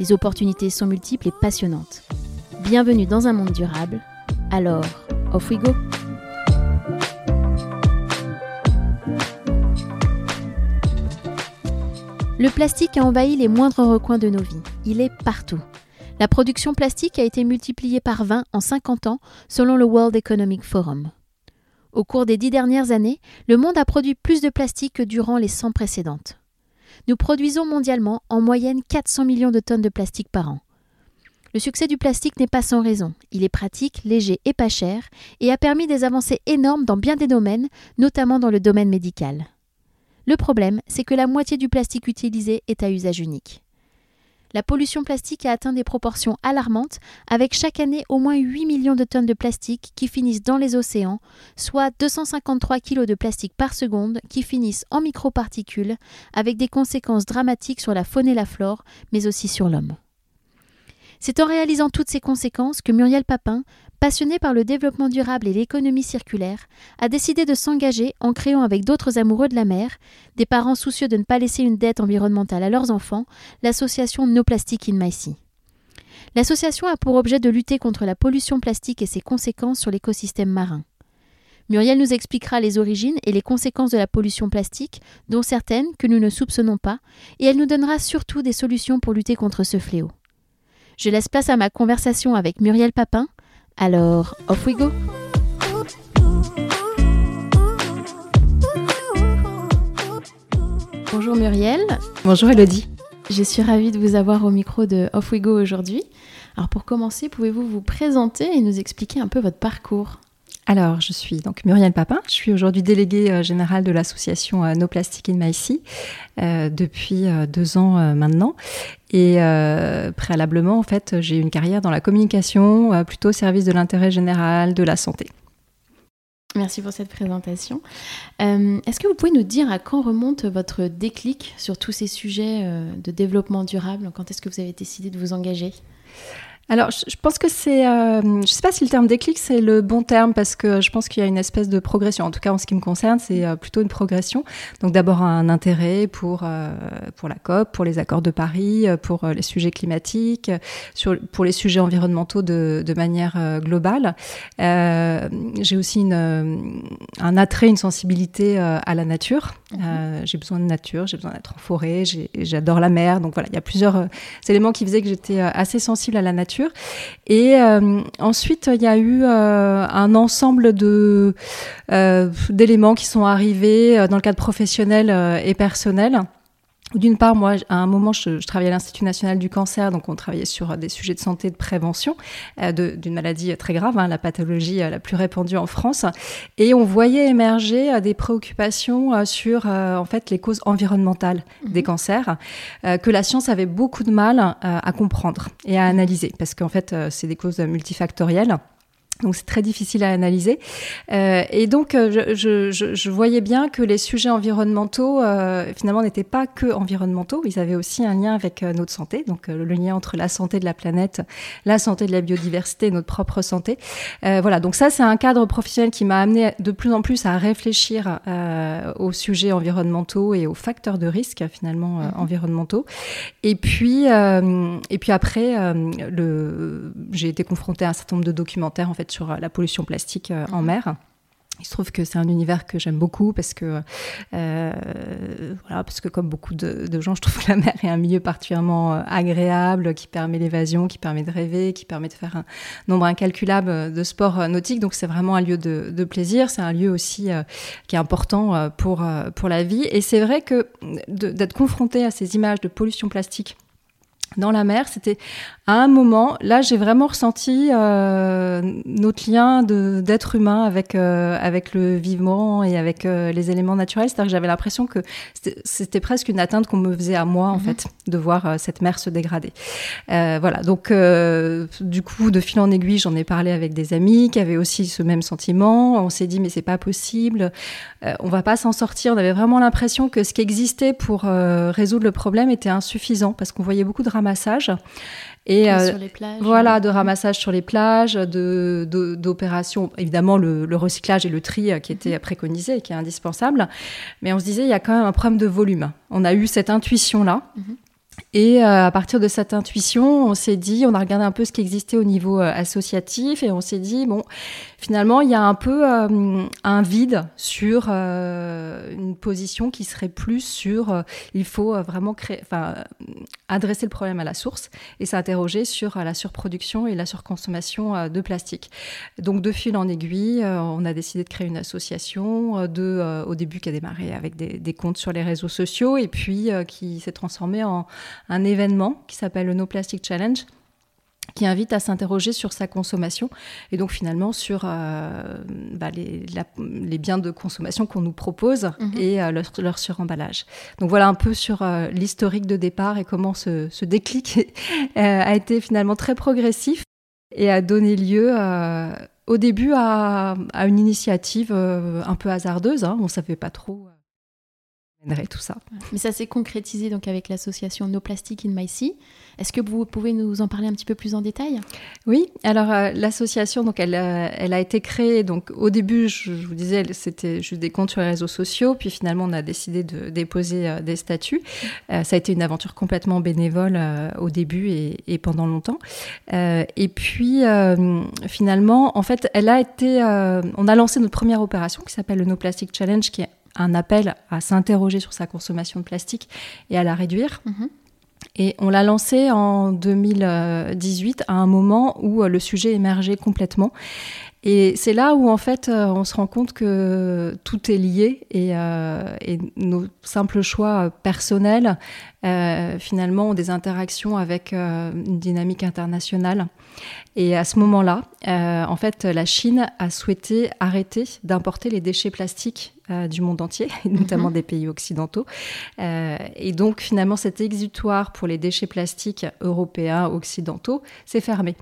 Les opportunités sont multiples et passionnantes. Bienvenue dans un monde durable. Alors, off we go! Le plastique a envahi les moindres recoins de nos vies. Il est partout. La production plastique a été multipliée par 20 en 50 ans selon le World Economic Forum. Au cours des dix dernières années, le monde a produit plus de plastique que durant les 100 précédentes. Nous produisons mondialement en moyenne 400 millions de tonnes de plastique par an. Le succès du plastique n'est pas sans raison. Il est pratique, léger et pas cher, et a permis des avancées énormes dans bien des domaines, notamment dans le domaine médical. Le problème, c'est que la moitié du plastique utilisé est à usage unique. La pollution plastique a atteint des proportions alarmantes, avec chaque année au moins 8 millions de tonnes de plastique qui finissent dans les océans, soit 253 kg de plastique par seconde qui finissent en microparticules, avec des conséquences dramatiques sur la faune et la flore, mais aussi sur l'homme. C'est en réalisant toutes ces conséquences que Muriel Papin, passionnée par le développement durable et l'économie circulaire, a décidé de s'engager en créant avec d'autres amoureux de la mer, des parents soucieux de ne pas laisser une dette environnementale à leurs enfants, l'association No Plastic in My Sea. L'association a pour objet de lutter contre la pollution plastique et ses conséquences sur l'écosystème marin. Muriel nous expliquera les origines et les conséquences de la pollution plastique, dont certaines que nous ne soupçonnons pas, et elle nous donnera surtout des solutions pour lutter contre ce fléau. Je laisse place à ma conversation avec Muriel Papin. Alors, off we go Bonjour Muriel. Bonjour Elodie. Je suis ravie de vous avoir au micro de Off We Go aujourd'hui. Alors pour commencer, pouvez-vous vous présenter et nous expliquer un peu votre parcours? Alors, je suis donc Muriel Papin. Je suis aujourd'hui déléguée euh, générale de l'association euh, No Plastic in My Sea euh, depuis deux ans maintenant. Et préalablement, en fait, j'ai une carrière dans la communication, plutôt au service de l'intérêt général, de la santé. Merci pour cette présentation. Est-ce que vous pouvez nous dire à quand remonte votre déclic sur tous ces sujets de développement durable? Quand est-ce que vous avez décidé de vous engager? Alors, je pense que c'est, euh, je ne sais pas si le terme déclic c'est le bon terme parce que je pense qu'il y a une espèce de progression. En tout cas, en ce qui me concerne, c'est euh, plutôt une progression. Donc, d'abord un intérêt pour euh, pour la COP, pour les accords de Paris, pour les sujets climatiques, sur pour les sujets environnementaux de, de manière globale. j'ai aussi une, un attrait, une sensibilité à la nature. Mhm. j'ai besoin de nature, j'ai besoin d'être en forêt, j'adore la mer. Donc voilà, il y a plusieurs éléments qui faisaient que j'étais assez sensible à la nature. Et euh, ensuite, il y a eu euh, un ensemble euh, d'éléments qui sont arrivés dans le cadre professionnel et personnel. D'une part, moi, à un moment, je, travaillais à l'Institut national du cancer, donc on travaillait sur des sujets de santé, de prévention euh, d'une maladie très grave, hein, la pathologie euh, la plus répandue en France, et on voyait émerger euh, des préoccupations sur en fait les causes environnementales mhm. des cancers que la science avait beaucoup de mal à comprendre et à analyser, parce qu'en fait, c'est des causes multifactorielles. Donc c'est très difficile à analyser. Euh, et donc euh, je, je, je, voyais bien que les sujets environnementaux euh, finalement n'étaient pas que environnementaux, ils avaient aussi un lien avec notre santé, donc le lien entre la santé de la planète, la santé de la biodiversité et notre propre santé. voilà, donc ça c'est un cadre professionnel qui m'a amené de plus en plus à réfléchir aux sujets environnementaux et aux facteurs de risque finalement mhm. environnementaux. Et puis et puis après, j'ai été confrontée à un certain nombre de documentaires en fait sur euh, la pollution plastique euh, en mhm. mer. Il se trouve que c'est un univers que j'aime beaucoup parce que, euh, voilà, parce que comme beaucoup de, gens, je trouve que la mer est un milieu particulièrement agréable, qui permet l'évasion, qui permet de rêver, qui permet de faire un nombre incalculable de sports nautiques. Donc c'est vraiment un lieu de, plaisir. C'est un lieu aussi qui est important pour, pour la vie. Et c'est vrai que d'être confronté à ces images de pollution plastique dans la mer. C'était à un moment, là, j'ai vraiment ressenti euh, notre lien d'être humain avec euh, avec le vivant et avec euh, les éléments naturels. C'est-à-dire que j'avais l'impression que c'était presque une atteinte qu'on me faisait à moi, en mhm. fait, de voir cette mer se dégrader. Voilà. Donc, du coup, de fil en aiguille, j'en ai parlé avec des amis qui avaient aussi ce même sentiment. On s'est dit, mais c'est pas possible. on va pas s'en sortir. On avait vraiment l'impression que ce qui existait pour résoudre le problème était insuffisant parce qu'on voyait beaucoup de ramassage. Et euh, sur les plages. Voilà, de ramassage sur les plages, de, d'opérations, évidemment le, recyclage et le tri euh, qui était mhm. préconisé et qui est indispensable. Mais on se disait, il y a quand même un problème de volume. On a eu cette intuition-là. Mhm. Et euh, à partir de cette intuition, on s'est dit, on a regardé un peu ce qui existait au niveau associatif et on s'est dit, bon, finalement, il y a un peu euh, un vide sur euh, une position qui serait plus sur euh, il faut vraiment créer, enfin, adresser le problème à la source et s'interroger sur la surproduction et la surconsommation de plastique. Donc, de fil en aiguille, on a décidé de créer une association de, au début qui a démarré avec des, des comptes sur les réseaux sociaux et puis qui s'est transformé en un événement qui s'appelle le No Plastic Challenge qui invite à s'interroger sur sa consommation et donc finalement sur euh, bah, les, biens de consommation qu'on nous propose mhm. et euh, leur, suremballage. Donc voilà un peu sur euh, l'historique de départ et comment ce, déclic a été finalement très progressif et a donné lieu au début à, une initiative un peu hasardeuse. Hein. On ne savait pas trop tout ça. Mais ça s'est concrétisé donc avec l'association No Plastic in My Sea. Est-ce que vous pouvez nous en parler un petit peu plus en détail? Oui, alors euh, l'association donc elle, euh, elle, a été créée donc au début je, vous disais c'était juste des comptes sur les réseaux sociaux puis finalement on a décidé de déposer euh, des statuts. ça a été une aventure complètement bénévole au début et, et, pendant longtemps. et puis finalement en fait elle a été on a lancé notre première opération qui s'appelle le No Plastic Challenge qui est un appel à s'interroger sur sa consommation de plastique et à la réduire. Mhm. Et on l'a lancé en 2018 à un moment où euh, le sujet émergeait complètement. Et c'est là où en fait euh, on se rend compte que tout est lié et, euh, nos simples choix personnels finalement ont des interactions avec une dynamique internationale. Et à ce moment-là, en fait, la Chine a souhaité arrêter d'importer les déchets plastiques euh, du monde entier, notamment mhm. des pays occidentaux. Euh, et donc finalement, cet exutoire pour les déchets plastiques européens, occidentaux, s'est fermé.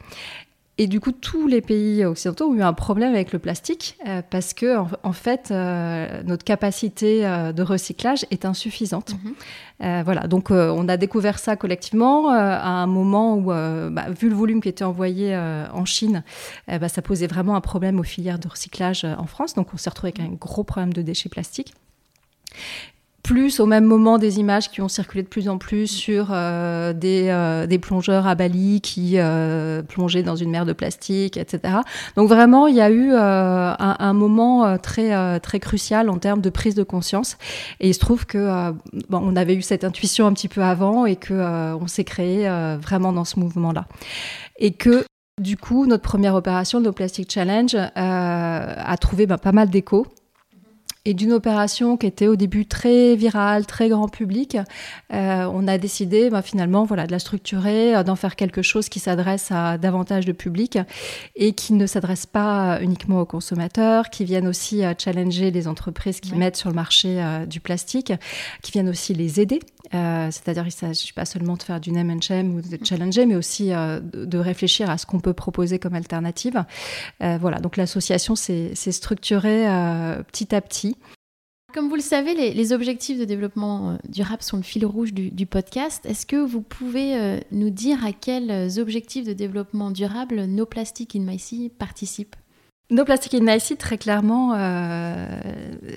Et du coup, tous les pays occidentaux ont eu un problème avec le plastique euh, parce que, en, fait, euh, notre capacité euh, de recyclage est insuffisante. Mhm. voilà, donc on a découvert ça collectivement à un moment où, bah, vu le volume qui était envoyé en Chine, bah, ça posait vraiment un problème aux filières de recyclage en France. Donc on s'est retrouvé avec un gros problème de déchets plastiques plus au même moment des images qui ont circulé de plus en plus sur euh, des, euh, des, plongeurs à Bali qui euh, plongeaient dans une mer de plastique, etc. Donc vraiment, il y a eu un, un, moment très très crucial en termes de prise de conscience. Et il se trouve que bon, on avait eu cette intuition un petit peu avant et que on s'est créé vraiment dans ce mouvement-là. Et que du coup, notre première opération, No Plastic Challenge, a trouvé ben, pas mal d'écho et d'une opération qui était au début très virale, très grand public, euh, on a décidé bah, finalement voilà, de la structurer, euh, d'en faire quelque chose qui s'adresse à davantage de public et qui ne s'adresse pas uniquement aux consommateurs, qui viennent aussi euh, challenger les entreprises qui mettent sur le marché du plastique, qui viennent aussi les aider. C'est-à-dire il ne s'agit pas seulement de faire du name and shame ou de challenger, mais aussi de réfléchir à ce qu'on peut proposer comme alternative. voilà, donc l'association s'est structurée petit à petit comme vous le savez, les, objectifs de développement euh, durable sont le fil rouge du, podcast. Est-ce que vous pouvez euh, nous dire à quels objectifs de développement durable No Plastic in My Sea participent? No Plastic in My très clairement, euh,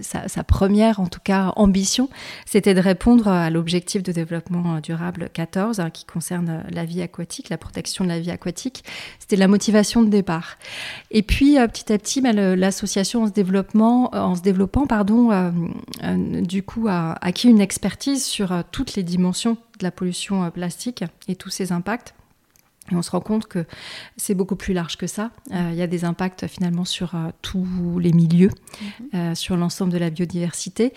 sa, première, en tout cas, ambition, c'était de répondre à l'objectif de développement durable 14, hein, qui concerne la vie aquatique, la protection de la vie aquatique. C'était la motivation de départ. Et puis, euh, petit à petit, bah, l'association en se développant, en se développant, pardon, euh, du coup, a acquis une expertise sur toutes les dimensions de la pollution plastique et tous ses impacts. Et on se rend compte que c'est beaucoup plus large que ça. Euh, il y a des impacts finalement sur euh, tous les milieux, mhm. euh, sur l'ensemble de la biodiversité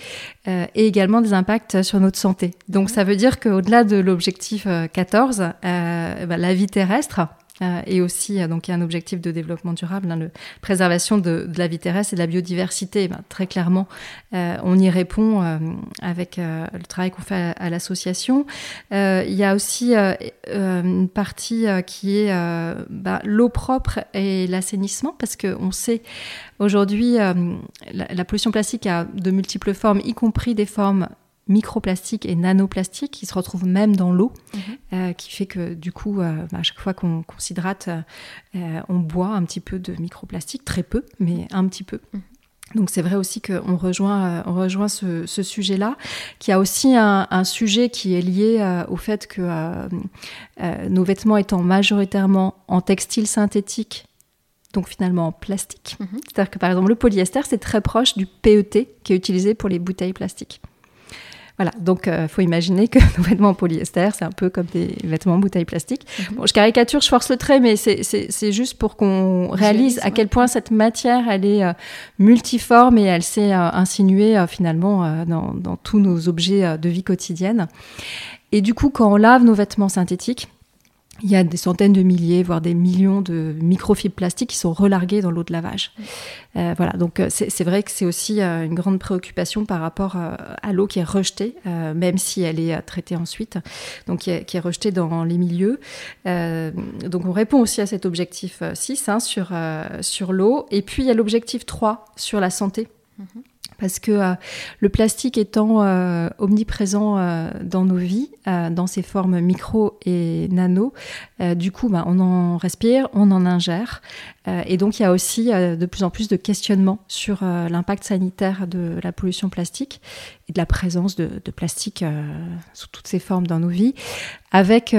et également des impacts sur notre santé. Donc ça veut dire qu'au-delà de l'objectif 14, bah, la vie terrestre, euh, et aussi, euh, donc, un objectif de développement durable, hein, la préservation de, la vie terrestre et de la biodiversité. Ben, très clairement, euh, on y répond avec le travail qu'on fait à, l'association. il y a aussi une partie qui est ben, l'eau propre et l'assainissement, parce qu'on sait aujourd'hui, la, la pollution plastique a de multiples formes, y compris des formes microplastiques et nanoplastiques qui se retrouvent même dans l'eau, mhm. euh, qui fait que du coup, euh, bah, à chaque fois qu'on s'hydrate, euh, on boit un petit peu de microplastique, très peu, mais un petit peu. Mhm. Donc c'est vrai aussi qu'on rejoint, on rejoint ce, sujet-là, qui a aussi un, sujet qui est lié au fait que nos vêtements étant majoritairement en textile synthétique, donc finalement en plastique, mhm. c'est-à-dire que par exemple le polyester, c'est très proche du PET qui est utilisé pour les bouteilles plastiques. Voilà, donc il euh, faut imaginer que nos vêtements en polyester, c'est un peu comme des vêtements en bouteille plastique. Mhm. Bon, je caricature, je force le trait, mais c'est juste pour qu'on réalise à quel point cette matière, elle est euh, multiforme et elle s'est euh, insinuée finalement dans, dans, tous nos objets de vie quotidienne. Et du coup, quand on lave nos vêtements synthétiques, il y a des centaines de milliers, voire des millions de microfibres plastiques qui sont relarguées dans l'eau de lavage. Euh, voilà, donc euh, c'est vrai que c'est aussi euh, une grande préoccupation par rapport à l'eau qui est rejetée, même si elle est traitée ensuite, donc qui est, rejetée dans les milieux. donc on répond aussi à cet objectif 6 hein, sur, sur l'eau. Et puis il y a l'objectif 3 sur la santé. Mm-hmm parce que euh, le plastique étant euh, omniprésent euh, dans nos vies, dans ses formes micro et nano, du coup, bah, on en respire, on en ingère, et donc il y a aussi de plus en plus de questionnements sur l'impact sanitaire de la pollution plastique et de la présence de, de plastique sous toutes ses formes dans nos vies, avec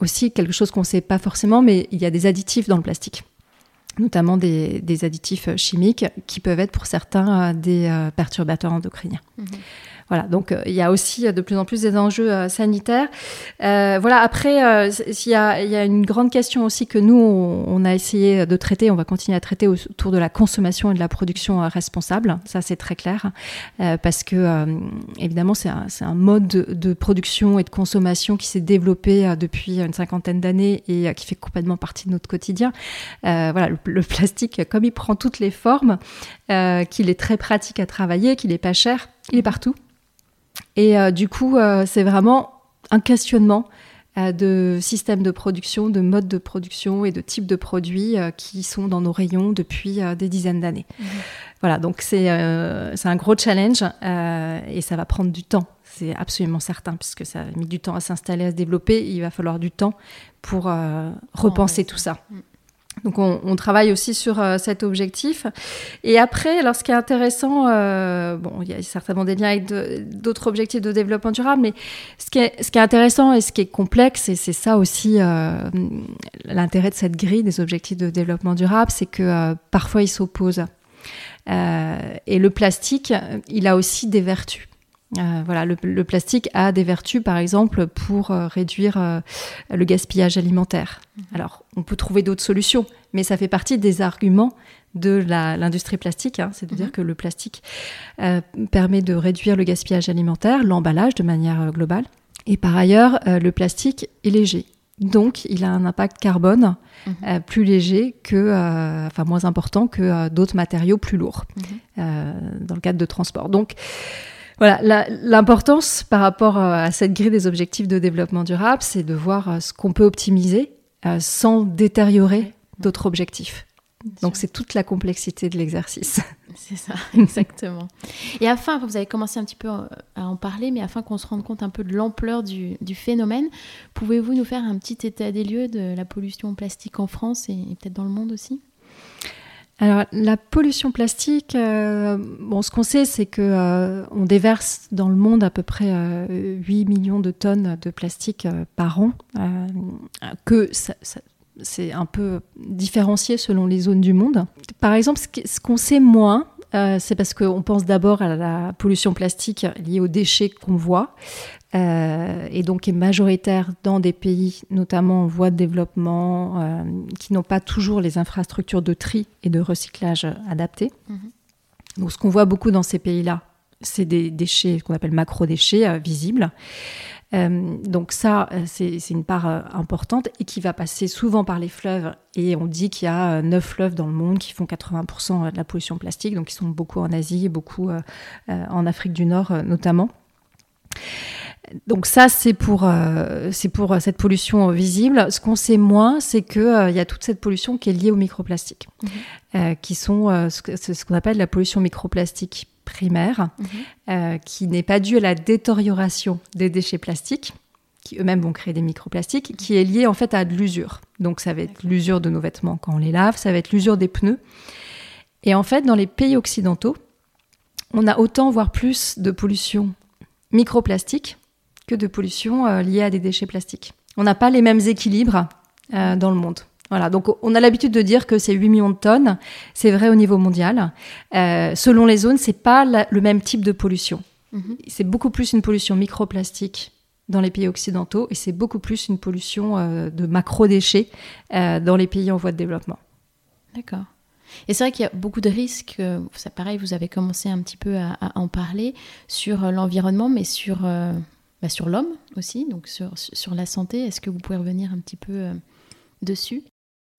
aussi quelque chose qu'on ne sait pas forcément, mais il y a des additifs dans le plastique notamment des, additifs chimiques qui peuvent être pour certains euh, des euh, perturbateurs endocriniens. Mhm. Voilà, donc euh, il y a aussi de plus en plus des enjeux sanitaires. voilà, après, il y, a, une grande question aussi que nous, on, a essayé de traiter, on va continuer à traiter autour de la consommation et de la production responsable. Ça, c'est très clair, parce que, évidemment, c'est un, mode de, production et de consommation qui s'est développé depuis une cinquantaine d'années et qui fait complètement partie de notre quotidien. voilà, le, plastique, comme il prend toutes les formes, qu'il est très pratique à travailler, qu'il est pas cher, il est partout. Et euh, du coup, euh, c'est vraiment un questionnement euh, de systèmes de production, de modes de production et de types de produits qui sont dans nos rayons depuis des dizaines d'années. Mmh. Voilà, donc c'est un gros challenge et ça va prendre du temps. C'est absolument certain, puisque ça a mis du temps à s'installer, à se développer. Il va falloir du temps pour repenser tout ça. Mmh. Donc on, travaille aussi sur euh, cet objectif. Et après, alors ce qui est intéressant, euh, bon, il y a certainement des liens avec d'autres objectifs de développement durable, mais ce qui est, intéressant et ce qui est complexe, et c'est ça aussi euh, l'intérêt de cette grille des objectifs de développement durable, c'est que parfois ils s'opposent. et le plastique, il a aussi des vertus. Euh, voilà, le, plastique a des vertus, par exemple, pour euh, réduire euh, le gaspillage alimentaire. Mhm. Alors, on peut trouver d'autres solutions, mais ça fait partie des arguments de l'industrie plastique, hein. c'est-à-dire mhm. que le plastique permet de réduire le gaspillage alimentaire, l'emballage de manière globale. Et par ailleurs, le plastique est léger. Donc, il a un impact carbone mhm. plus léger que, enfin moins important que d'autres matériaux plus lourds dans le cadre de transport. Donc, voilà, l'importance par rapport euh, à cette grille des objectifs de développement durable, c'est de voir euh, ce qu'on peut optimiser euh, sans détériorer d'autres objectifs. Donc c'est toute la complexité de l'exercice. C'est ça, exactement. Et afin, vous avez commencé un petit peu à en parler, mais afin qu'on se rende compte un peu de l'ampleur du, phénomène, pouvez-vous nous faire un petit état des lieux de la pollution plastique en France et peut-être dans le monde aussi? Alors la pollution plastique, euh, bon, ce qu'on sait, c'est que euh, on déverse dans le monde à peu près 8 euh, millions de tonnes de plastique par an, que c'est un peu différencié selon les zones du monde. Par exemple, ce qu'on sait moins, c'est parce qu'on pense d'abord à la pollution plastique liée aux déchets qu'on voit, et donc est majoritaire dans des pays, notamment en voie de développement, qui n'ont pas toujours les infrastructures de tri et de recyclage adaptées. Mhm. Donc ce qu'on voit beaucoup dans ces pays-là, c'est des déchets qu'on appelle macro-déchets visibles. Euh, donc ça, euh, c'est une part euh, importante et qui va passer souvent par les fleuves. Et on dit qu'il y a neuf fleuves dans le monde qui font 80% de la pollution plastique, donc ils sont beaucoup en Asie et beaucoup en Afrique du Nord notamment. Donc ça, c'est pour, cette pollution visible. Ce qu'on sait moins, c'est qu'il il y a toute cette pollution qui est liée aux microplastiques, mmh. qui sont ce qu'on appelle la pollution microplastique primaire, mhm. euh, qui n'est pas due à la détérioration des déchets plastiques, qui eux-mêmes vont créer des microplastiques, qui est liée en fait à de l'usure. Donc ça va être l'usure de nos vêtements quand on les lave, ça va être l'usure des pneus. Et en fait, dans les pays occidentaux, on a autant, voire plus, de pollution microplastique que de pollution euh, liée à des déchets plastiques. On n'a pas les mêmes équilibres euh, dans le monde. Voilà, donc on a l'habitude de dire que c'est 8 millions de tonnes. C'est vrai au niveau mondial. Euh, selon les zones, c'est pas le même type de pollution. Mhm. C'est beaucoup plus une pollution microplastique dans les pays occidentaux et c'est beaucoup plus une pollution euh, de macro-déchets euh, dans les pays en voie de développement. D'accord. Et c'est vrai qu'il y a beaucoup de risques, ça pareil, vous avez commencé un petit peu à, en parler, sur l'environnement, mais sur, bah, sur l'homme aussi, donc sur, sur la santé. Est-ce que vous pouvez revenir un petit peu dessus?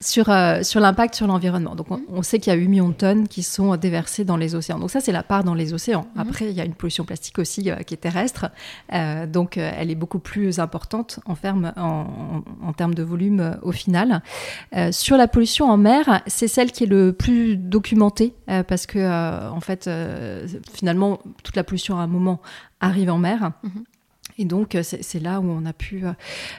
Sur, euh, sur l'impact sur l'environnement. Donc, on, mhm. sait qu'il y a 8 millions de tonnes qui sont déversées dans les océans. Donc, ça, c'est la part dans les océans. Mhm. Après, il y a une pollution plastique aussi euh, qui est terrestre. Euh, donc, elle est beaucoup plus importante en, ferme, en, en, termes de volume au final. sur la pollution en mer, c'est celle qui est le plus documentée parce que, en fait, finalement, toute la pollution à un moment arrive en mer. Mhm. Et donc, euh, c'est là où on a pu, euh,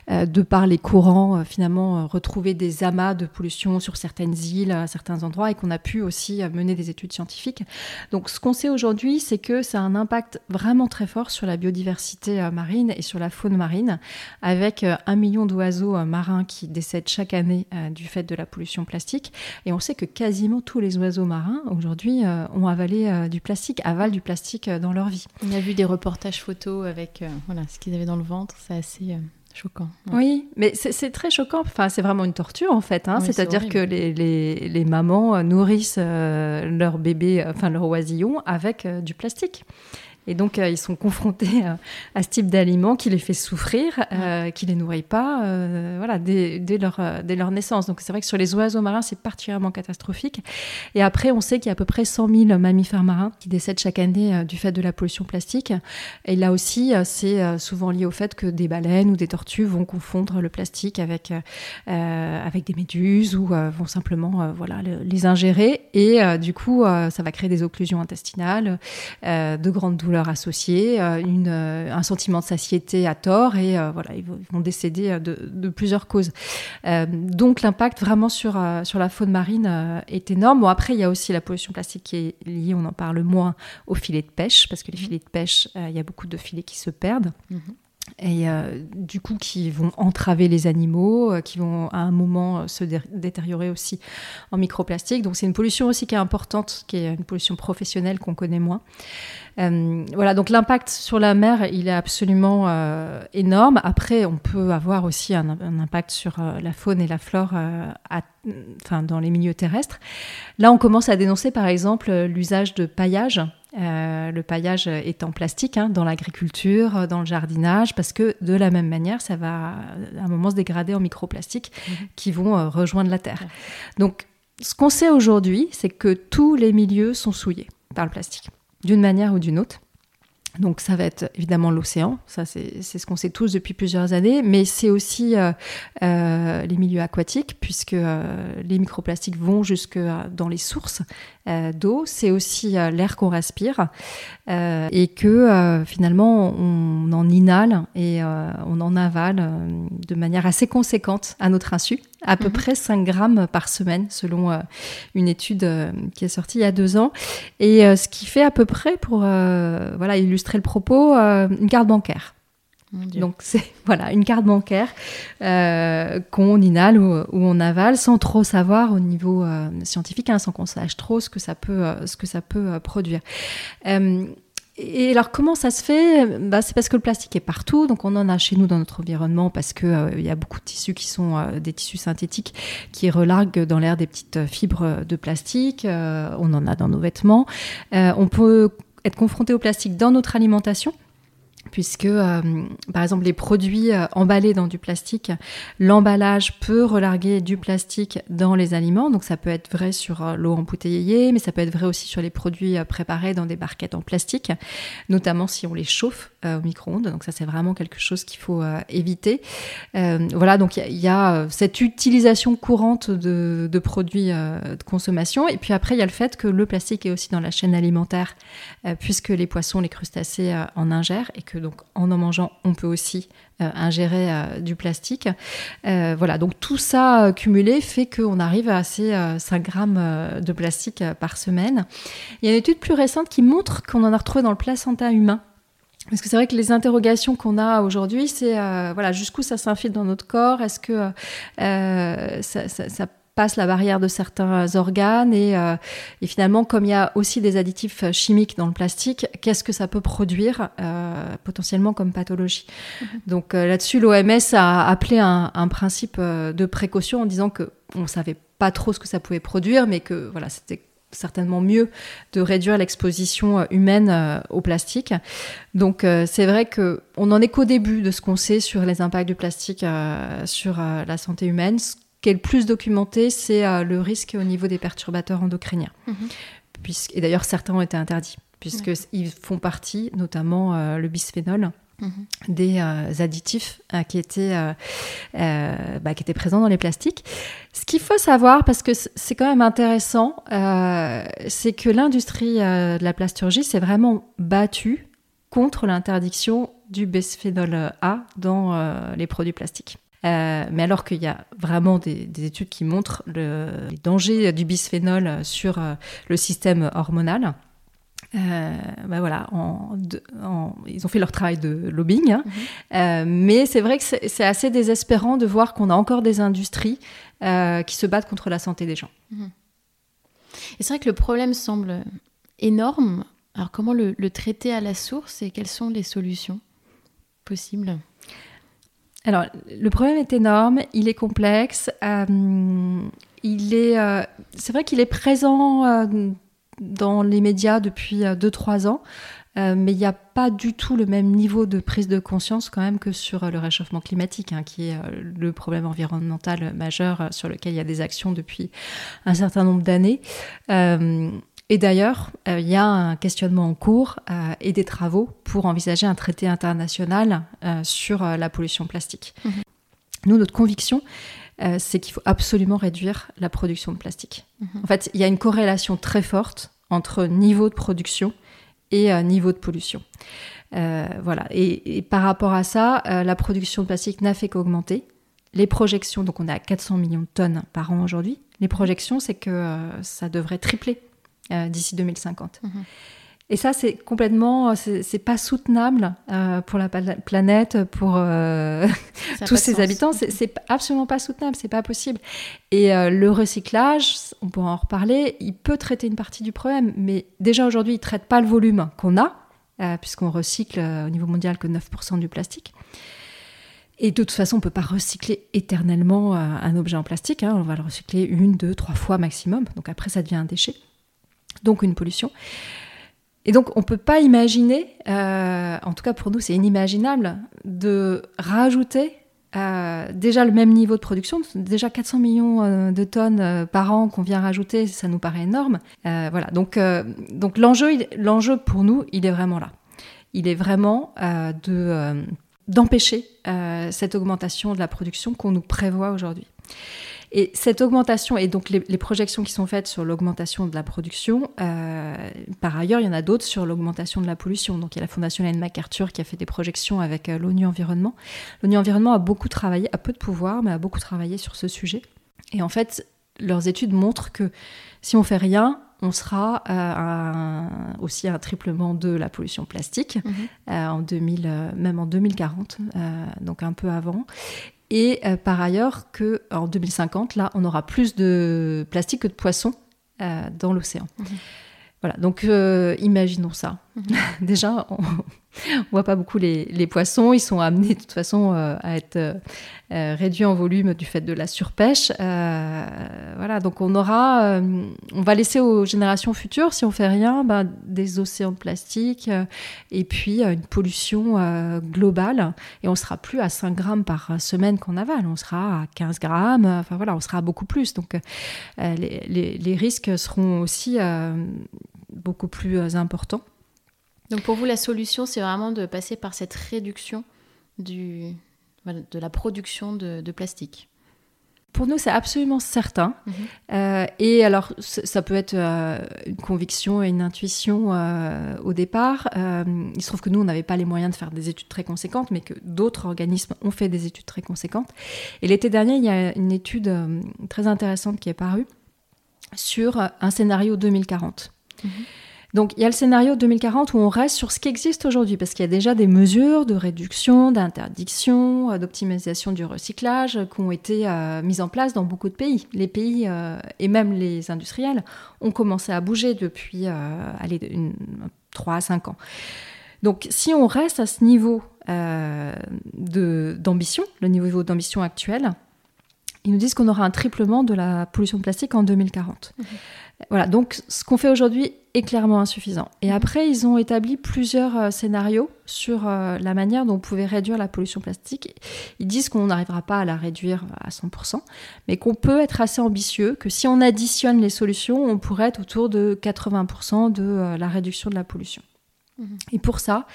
euh, de par les courants, finalement, retrouver des amas de pollution sur certaines îles, à certains endroits, et qu'on a pu aussi mener des études scientifiques. Donc, ce qu'on sait aujourd'hui, c'est que ça a un impact vraiment très fort sur la biodiversité marine et sur la faune marine, avec un million d'oiseaux marins qui décèdent chaque année du fait de la pollution plastique. Et on sait que quasiment tous les oiseaux marins, aujourd'hui, ont avalé du plastique, avalent du plastique dans leur vie. On a vu des reportages photos avec... ce qu'ils avaient dans le ventre, c'est assez euh, choquant. Oui, mais c'est très choquant. Enfin, c'est vraiment une torture en fait. Hein. C'est-à-dire que les, les, les, mamans euh, nourrissent euh, leur bébé, enfin leur oisillon, avec du plastique. Et donc, euh, ils sont confrontés euh, à ce type d'aliment qui les fait souffrir, euh, qui les nourrit pas, euh, voilà, dès, dès, leur, dès leur naissance. Donc, c'est vrai que sur les oiseaux marins, c'est particulièrement catastrophique. Et après, on sait qu'il y a à peu près 100 000 mammifères marins qui décèdent chaque année du fait de la pollution plastique. Et là aussi, c'est souvent lié au fait que des baleines ou des tortues vont confondre le plastique avec, avec des méduses ou vont simplement voilà, les ingérer. Et du coup, ça va créer des occlusions intestinales, de grandes douleurs associée, euh, une, euh, un sentiment de satiété à tort et euh, voilà, ils vont décéder de, plusieurs causes. donc l'impact vraiment sur, sur la faune marine est énorme. Bon, après, il y a aussi la pollution plastique qui est liée, on en parle moins, aux filets de pêche, parce que les mmh. filets de pêche, il y a beaucoup de filets qui se perdent. Mmh et euh, du coup qui vont entraver les animaux, euh, qui vont à un moment euh, se détériorer aussi en microplastique. Donc c'est une pollution aussi qui est importante, qui est une pollution professionnelle qu'on connaît moins. voilà, donc l'impact sur la mer, il est absolument énorme. Après, on peut avoir aussi un, impact sur la faune et la flore enfin, dans les milieux terrestres. Là, on commence à dénoncer par exemple l'usage de paillage euh, le paillage est en plastique hein, dans l'agriculture, dans le jardinage, parce que de la même manière, ça va à un moment se dégrader en microplastiques mhm. qui vont euh, rejoindre la terre. Donc, ce qu'on sait aujourd'hui, c'est que tous les milieux sont souillés par le plastique, d'une manière ou d'une autre. Donc ça va être évidemment l'océan, ça c'est ce qu'on sait tous depuis plusieurs années, mais c'est aussi euh, euh, les milieux aquatiques, puisque euh, les microplastiques vont jusque dans les sources d'eau, c'est aussi l'air qu'on respire, et que finalement on en inhale et on en avale de manière assez conséquente à notre insu à peu mhm. près 5 grammes par semaine, selon euh, une étude euh, qui est sortie il y a deux ans. Et euh, ce qui fait à peu près, pour voilà, illustrer le propos, une carte bancaire. Donc c'est voilà une carte bancaire euh, qu'on inhale ou, on avale sans trop savoir au niveau euh, scientifique, hein, sans qu'on sache trop ce que ça peut, euh, ce que ça peut produire. Et alors comment ça se fait? Bah, C'est parce que le plastique est partout, donc on en a chez nous dans notre environnement parce que il y a beaucoup de tissus qui sont des tissus synthétiques qui relarguent dans l'air des petites fibres de plastique. on en a dans nos vêtements. on peut être confronté au plastique dans notre alimentation puisque euh, par exemple les produits euh, emballés dans du plastique, l'emballage peut relarguer du plastique dans les aliments, donc ça peut être vrai sur euh, l'eau embouteillée, mais ça peut être vrai aussi sur les produits préparés dans des barquettes en plastique, notamment si on les chauffe au micro-ondes, donc ça c'est vraiment quelque chose qu'il faut éviter. voilà, donc il y, a cette utilisation courante de, de produits de consommation, et puis après il y a le fait que le plastique est aussi dans la chaîne alimentaire, puisque les poissons, les crustacés en ingèrent, et que donc en en mangeant, on peut aussi euh, ingérer euh, du plastique. Euh, voilà, donc tout ça cumulé fait qu'on arrive à ces 5 grammes de plastique par semaine. Il y a une étude plus récente qui montre qu'on en a retrouvé dans le placenta humain. Parce que c'est vrai que les interrogations qu'on a aujourd'hui, c'est voilà jusqu'où ça s'infiltre dans notre corps? Est-ce que ça, ça, ça passe la barrière de certains organes et, euh, et, finalement comme il y a aussi des additifs chimiques dans le plastique, qu'est-ce que ça peut produire euh, potentiellement comme pathologie? Mhm. Donc euh, là-dessus, l'OMS a appelé un, un principe de précaution en disant que on savait pas trop ce que ça pouvait produire, mais que voilà, c'était certainement mieux de réduire l'exposition humaine au plastique. Donc c'est vrai que on en est qu'au début de ce qu'on sait sur les impacts du plastique sur la santé humaine qui est le plus documenté, c'est euh, le risque au niveau des perturbateurs endocriniens. Mhm. Puisque, et d'ailleurs, certains ont été interdits, puisqu'ils font partie, notamment euh, le bisphénol, mhm. des euh, additifs qui, étaient, bah, qui étaient présents dans les plastiques. Ce qu'il faut savoir, parce que c'est quand même intéressant, c'est que l'industrie de la plasturgie s'est vraiment battue contre l'interdiction du bisphénol A dans les produits plastiques. Euh, mais alors qu'il y a vraiment des, études qui montrent le, les dangers du bisphénol sur euh, le système hormonal. Euh, bah voilà, ils ont fait leur travail de lobbying, hein. mhm. mais c'est vrai que c'est assez désespérant de voir qu'on a encore des industries qui se battent contre la santé des gens. Mhm. Et c'est vrai que le problème semble énorme. Alors comment le traiter à la source et quelles sont les solutions possibles? Alors, le problème est énorme, il est complexe. Euh, il est, euh, c'est vrai qu'il est présent euh, dans les médias depuis 2-3 ans, mais il n'y a pas du tout le même niveau de prise de conscience quand même que sur le réchauffement climatique, hein, qui est le problème environnemental majeur sur lequel il y a des actions depuis un certain nombre d'années. Et d'ailleurs, euh, il y a un questionnement en cours euh, et des travaux pour envisager un traité international euh, sur la pollution plastique. Mhm. Nous, notre conviction, c'est qu'il faut absolument réduire la production de plastique. Mhm. En fait, il y a une corrélation très forte entre niveau de production et niveau de pollution. voilà. Et, et, par rapport à ça, la production de plastique n'a fait qu'augmenter. Les projections, donc on est à 400 millions de tonnes par an aujourd'hui. Les projections, c'est que ça devrait tripler euh, d'ici 2050. Mhm. Et ça, c'est complètement, c'est pas soutenable euh, pour la planète, pour euh, tous ses habitants. C'est absolument pas soutenable, c'est pas possible. Et le recyclage, on pourra en reparler, il peut traiter une partie du problème, mais déjà aujourd'hui, il traite pas le volume qu'on a, puisqu'on recycle au niveau mondial que 9% du plastique. Et de toute façon, on ne peut pas recycler éternellement un objet en plastique. Hein. On va le recycler une, deux, trois fois maximum. Donc après, ça devient un déchet donc une pollution. Et donc on ne peut pas imaginer, euh, en tout cas pour nous c'est inimaginable, de rajouter euh, déjà le même niveau de production, déjà 400 millions euh, de tonnes par an qu'on vient rajouter, ça nous paraît énorme. voilà, donc, donc l'enjeu, l'enjeu pour nous, il est vraiment là. Il est vraiment de, d'empêcher cette augmentation de la production qu'on nous prévoit aujourd'hui. Et cette augmentation, et donc les, projections qui sont faites sur l'augmentation de la production, euh, par ailleurs, il y en a d'autres sur l'augmentation de la pollution. Donc il y a la Fondation Ellen MacArthur qui a fait des projections avec euh, l'ONU Environnement. L'ONU Environnement a beaucoup travaillé, a peu de pouvoir, mais a beaucoup travaillé sur ce sujet. Et en fait, leurs études montrent que si on fait rien, on sera aussi à un triplement de la pollution plastique mhm. en 2000, même en 2040, donc un peu avant. Et par ailleurs, que en 2050, là, on aura plus de plastique que de poissons dans l'océan. Mhm. Voilà, donc imaginons ça. Mhm. Déjà, on, on voit pas beaucoup les, poissons. Ils sont amenés de toute façon euh, à être euh, euh, réduits en volume du fait de la surpêche. voilà, donc on aura, on va laisser aux générations futures, si on fait rien, ben, des océans de plastique et puis une pollution globale. Et on sera plus à 5 grammes par semaine qu'on avale, on sera à 15 grammes. Enfin voilà, on sera à beaucoup plus. Donc les, risques seront aussi beaucoup plus importants. Donc pour vous, la solution, c'est vraiment de passer par cette réduction du, de la production de, plastique. Pour nous, c'est absolument certain. Mhm. Euh, et alors, ça peut être euh, une conviction et une intuition euh, au départ. il se trouve que nous, on n'avait pas les moyens de faire des études très conséquentes, mais que d'autres organismes ont fait des études très conséquentes. Et l'été dernier, il y a une étude très intéressante qui est parue sur un scénario 2040. Donc il y a le scénario 2040 où on reste sur ce qui existe aujourd'hui, parce qu'il y a déjà des mesures de réduction, d'interdiction, euh, d'optimisation du recyclage qui ont été euh, mises en place dans beaucoup de pays. Les pays euh, et même les industriels ont commencé à bouger depuis allez, 3 à 5 ans. Donc si on reste à ce niveau d'ambition, le niveau d'ambition actuel, ils nous disent qu'on aura un triplement de la pollution de plastique en 2040. Voilà, donc ce qu'on fait aujourd'hui est clairement insuffisant. Et après, ils ont établi plusieurs euh, scénarios sur euh, la manière dont on pouvait réduire la pollution plastique. Ils disent qu'on n'arrivera pas à la réduire à 100%, mais qu'on peut être assez ambitieux, que si on additionne les solutions, on pourrait être autour de 80% de euh, la réduction de la pollution. Et pour ça,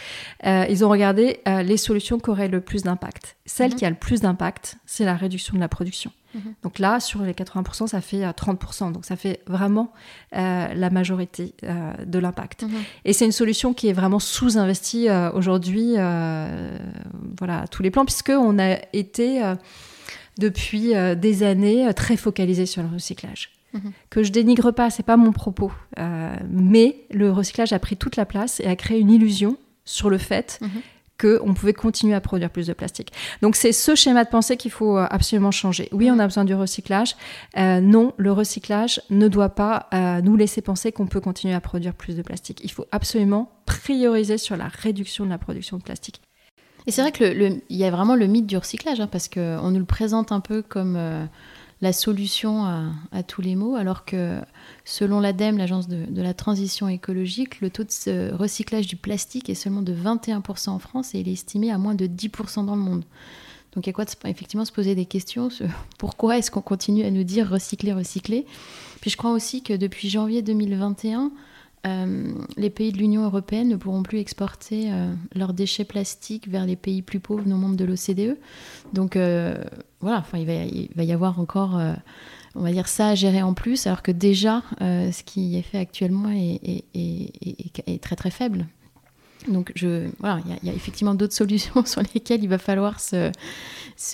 ils ont regardé les solutions qui auraient le plus d'impact. Celle mhm. qui a le plus d'impact, c'est la réduction de la production. Mhm. Donc là, sur les 80%, ça fait 30%. Euh, Donc ça fait vraiment euh, la majorité euh, de l'impact. Mhm. Et c'est une solution qui est vraiment sous-investie aujourd'hui, voilà, à tous les plans, puisqu'on a été depuis des années très focalisé sur le recyclage. Mhm. Que je dénigre pas, c'est pas mon propos, mais le recyclage a pris toute la place et a créé une illusion sur le fait qu'on pouvait continuer à produire plus de plastique. Donc c'est ce schéma de pensée qu'il faut euh, absolument changer. Oui, on a besoin du recyclage. Euh, non, le recyclage ne doit pas euh, nous laisser penser qu'on peut continuer à produire plus de plastique. Il faut absolument prioriser sur la réduction de la production de plastique. Et c'est vrai qu'il y a vraiment le mythe du recyclage, hein, parce qu'on nous le présente un peu comme la solution à, tous les maux, alors que selon l'ADEME, l'agence de, la transition écologique, le taux de recyclage du plastique est seulement de 21% en France et il est estimé à moins de 10% dans le monde. Donc il y a quoi de, effectivement se poser des questions pourquoi est-ce qu'on continue à nous dire recycler, recycler? Puis je crois aussi que depuis janvier 2021, euh, les pays de l'Union européenne ne pourront plus exporter euh, leurs déchets plastiques vers les pays plus pauvres non membres de l'OCDE. Donc euh, voilà, il, va, y avoir encore, on va dire, ça à gérer en plus, alors que déjà, ce qui est fait actuellement est, très très faible. Donc voilà, il y, a effectivement d'autres solutions sur lesquelles il va falloir se,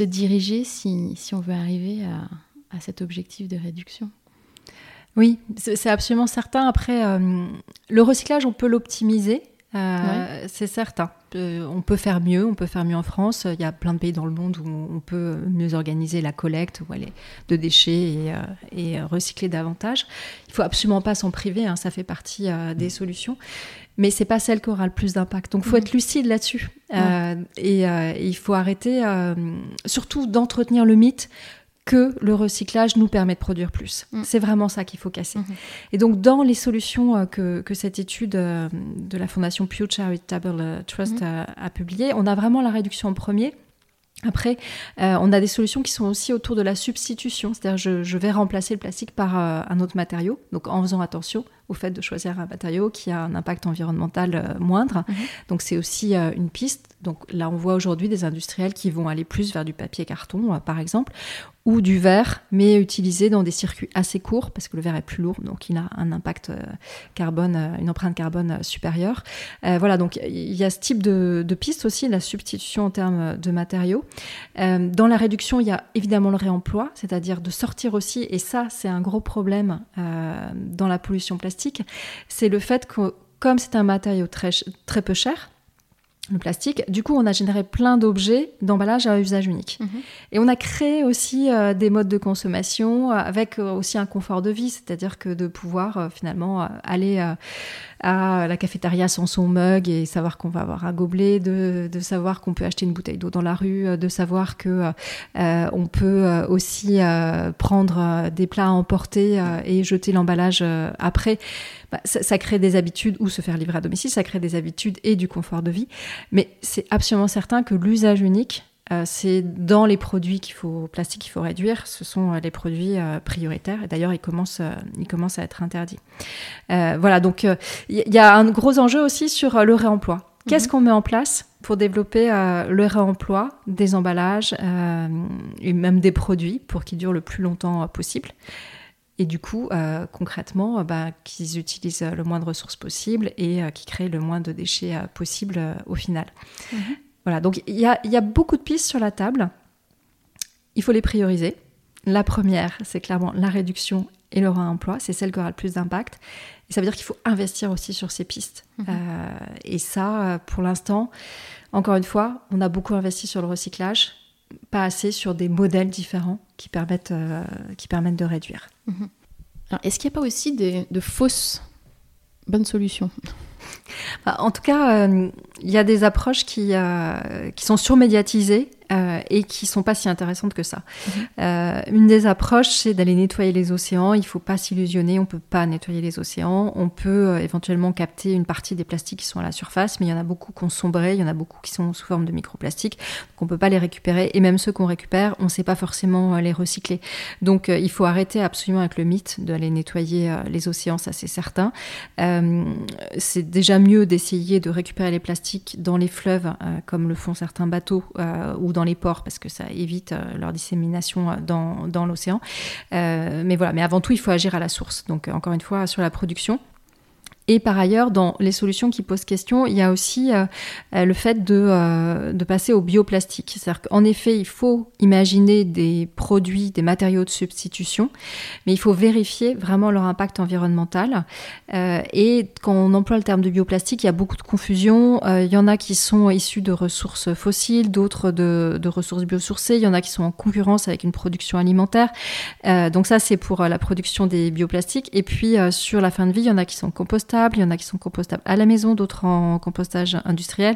diriger si, on veut arriver à cet objectif de réduction. Oui, c'est absolument certain. Après, euh, le recyclage, on peut l'optimiser. Euh, c'est certain. Euh, on peut faire mieux, on peut faire mieux en France. Il y a plein de pays dans le monde où on peut mieux organiser la collecte de déchets et, recycler davantage. Il faut absolument pas s'en priver, hein, ça fait partie des mm. solutions. Mais c'est pas celle qui aura le plus d'impact. Donc, il faut mm. être lucide là-dessus. et, il faut arrêter, surtout d'entretenir le mythe que le recyclage nous permet de produire plus. Mm. C'est vraiment ça qu'il faut casser. Mm-hmm. Et donc, dans les solutions euh, que, que cette étude euh, de la Fondation Pew Charitable euh, Trust mm-hmm. a, a publiée, on a vraiment la réduction en premier. Après, on a des solutions qui sont aussi autour de la substitution, c'est-à-dire je, je, vais remplacer le plastique par un autre matériau, donc en faisant attention au fait de choisir un matériau qui a un impact environnemental moindre. Mm-hmm. Donc c'est aussi une piste. Donc là, on voit aujourd'hui des industriels qui vont aller plus vers du papier carton, par exemple, ou du verre, mais utilisé dans des circuits assez courts, parce que le verre est plus lourd, donc il a un impact euh, carbone, euh, une empreinte carbone euh, supérieure. voilà, donc il y a ce type de, de piste aussi, la substitution en termes de matériaux. dans la réduction, il y a évidemment le réemploi, c'est-à-dire de sortir aussi, et ça c'est un gros problème dans la pollution plastique, plastique, c'est le fait que comme c'est un matériau très, très peu cher, le plastique. Du coup, on a généré plein d'objets d'emballage à usage unique. Mhm. Et on a créé aussi euh, des modes de consommation euh, avec euh, aussi un confort de vie, c'est-à-dire que de pouvoir finalement aller à la cafétéria sans son mug et savoir qu'on va avoir un gobelet, de, savoir qu'on peut acheter une bouteille d'eau dans la rue, de savoir que on peut aussi prendre des plats à emporter et jeter l'emballage après. Bah, ça, crée des habitudes ou se faire livrer à domicile, ça crée des habitudes et du confort de vie. Mais c'est absolument certain que l'usage unique, euh, c'est dans les produits qu'il faut, plastique qu'il faut réduire, ce sont euh, les produits euh, prioritaires. Et d'ailleurs, ils commencent, ils commencent à être interdits. voilà, donc il y, a un gros enjeu aussi sur le réemploi. Qu'est-ce mhm. qu'on met en place pour développer le réemploi des emballages et même des produits pour qu'ils durent le plus longtemps possible? Et du coup, euh, concrètement, euh, bah, qu'ils utilisent le moins de ressources possible et euh, qu'ils créent le moins de déchets possible au final. Mhm. Voilà, donc il y a, beaucoup de pistes sur la table. Il faut les prioriser. La première, c'est clairement la réduction et le réemploi. C'est celle qui aura le plus d'impact. Et ça veut dire qu'il faut investir aussi sur ces pistes. Mhm. et ça, pour l'instant, encore une fois, on a beaucoup investi sur le recyclage pas assez sur des modèles différents qui permettent, euh, qui permettent de réduire. Mhm. Est-ce qu'il n'y a pas aussi de fausses bonnes solutions? En tout cas, euh, il y a des approches qui, euh, qui sont surmédiatisées euh, et qui sont pas si intéressantes que ça. Mhm. Euh, une des approches, c'est d'aller nettoyer les océans. Il faut pas s'illusionner, on peut pas nettoyer les océans. On peut euh, éventuellement capter une partie des plastiques qui sont à la surface, mais il y en a beaucoup qui ont sombré, il y en a beaucoup qui sont sous forme de microplastiques, donc on peut pas les récupérer. Et même ceux qu'on récupère, on sait pas forcément les recycler. Donc il faut arrêter absolument avec le mythe d'aller nettoyer les océans, ça c'est certain. c'est déjà mieux d'essayer de récupérer les plastiques dans les fleuves, comme le font certains bateaux ou dans les ports parce que ça évite euh, leur dissémination euh, dans, dans l'océan. Euh, mais voilà, mais avant tout, il faut agir à la source. Donc encore une fois, sur la production. Et par ailleurs, dans les solutions qui posent question, il y a aussi euh, euh, le fait de, euh, de, passer au bioplastique. C'est-à-dire qu'en effet, il faut imaginer des produits, des matériaux de substitution, mais il faut vérifier vraiment leur impact environnemental. et quand on emploie le terme de bioplastique, il y a beaucoup de confusion. il y en a qui sont issus de ressources fossiles, d'autres de, de, ressources biosourcées. Il y en a qui sont en concurrence avec une production alimentaire. donc ça, c'est pour la production des bioplastiques. Et puis, sur la fin de vie, il y en a qui sont compostables il y en a qui sont compostables à la maison, d'autres en compostage industriel,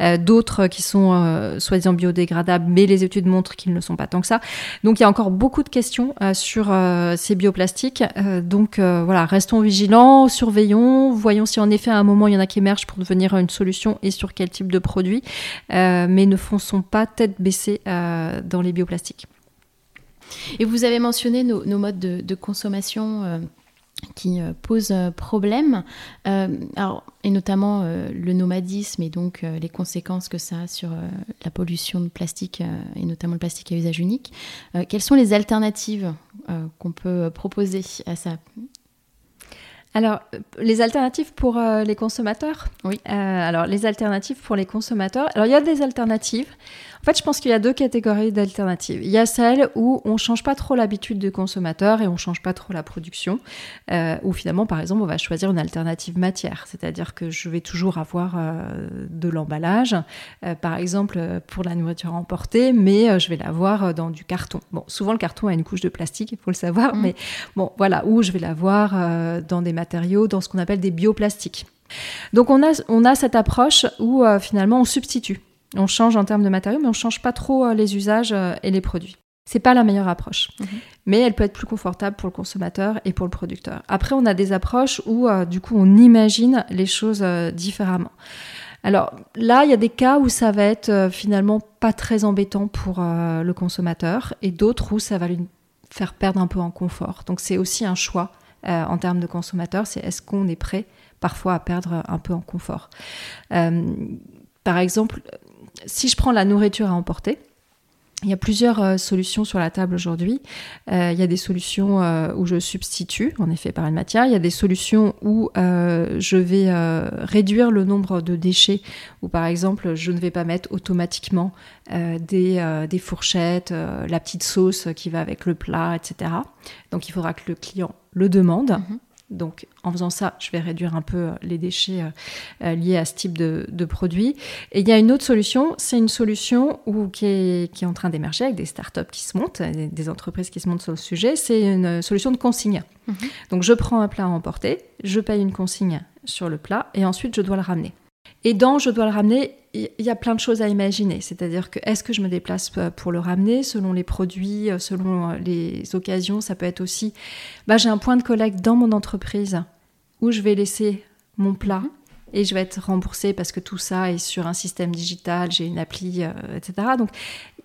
euh, d'autres qui sont euh, soi-disant biodégradables, mais les études montrent qu'ils ne sont pas tant que ça. Donc il y a encore beaucoup de questions euh, sur ces bioplastiques. donc voilà, restons vigilants, surveillons, voyons si en effet à un moment il y en a qui émergent pour devenir une solution et sur quel type de produit, mais ne fonçons pas tête baissée dans les bioplastiques. Et vous avez mentionné nos, modes de, de consommation qui euh, pose euh, problème, euh, alors, et notamment le nomadisme et donc les conséquences que ça a sur la pollution de plastique et notamment le plastique à usage unique. quelles sont les alternatives qu'on peut proposer à ça? Alors, les alternatives pour les consommateurs? Oui. alors, les alternatives pour les consommateurs. Alors, il y a des alternatives. En fait, je pense qu'il y a deux catégories d'alternatives. Il y a celles où on change pas trop l'habitude de consommateur et on change pas trop la production, euh, où finalement, par exemple, on va choisir une alternative matière, c'est-à-dire que je vais toujours avoir euh, de l'emballage, euh, par exemple pour la nourriture emportée, mais je vais l'avoir dans du carton. Bon, souvent le carton a une couche de plastique, il faut le savoir, mmh. mais bon, voilà, où je vais l'avoir dans des matériaux, dans ce qu'on appelle des bioplastiques. Donc on a, on a cette approche où finalement on substitue. On change en termes de matériaux, mais on ne change pas trop euh, les usages euh, et les produits. C'est pas la meilleure approche, mhm. mais elle peut être plus confortable pour le consommateur et pour le producteur. Après, on a des approches où euh, du coup on imagine les choses différemment. Alors là, il y a des cas où ça va être finalement pas très embêtant pour le consommateur et d'autres où ça va lui faire perdre un peu en confort. Donc c'est aussi un choix en termes de consommateur, c'est est-ce qu'on est prêt parfois à perdre un peu en confort? par exemple, si je prends la nourriture à emporter, il y a plusieurs euh, solutions sur la table aujourd'hui. Euh, il y a des solutions euh, où je substitue, en effet, par une matière. Il y a des solutions où je vais réduire le nombre de déchets, où par exemple, je ne vais pas mettre automatiquement des, fourchettes, la petite sauce qui va avec le plat, etc. Donc il faudra que le client le demande. Mhm. Donc, en faisant ça, je vais réduire un peu les déchets liés à ce type de, produit. Et il y a une autre solution, c'est une solution où, qui, est, en train d'émerger avec des startups qui se montent, des, entreprises qui se montent sur le sujet. C'est une solution de consigne. Mhm. Donc, je prends un plat à emporter, je paye une consigne sur le plat et ensuite je dois le ramener. Et dans je dois le ramener, il y a plein de choses à imaginer. C'est-à-dire que est-ce que je me déplace pour le ramener? Selon les produits, euh, selon euh, les occasions Ça peut être aussi, bah, j'ai un point de collecte dans mon entreprise où je vais laisser mon plat mhm. et je vais être remboursée parce que tout ça est sur un système digital, j'ai une appli, euh, etc. Donc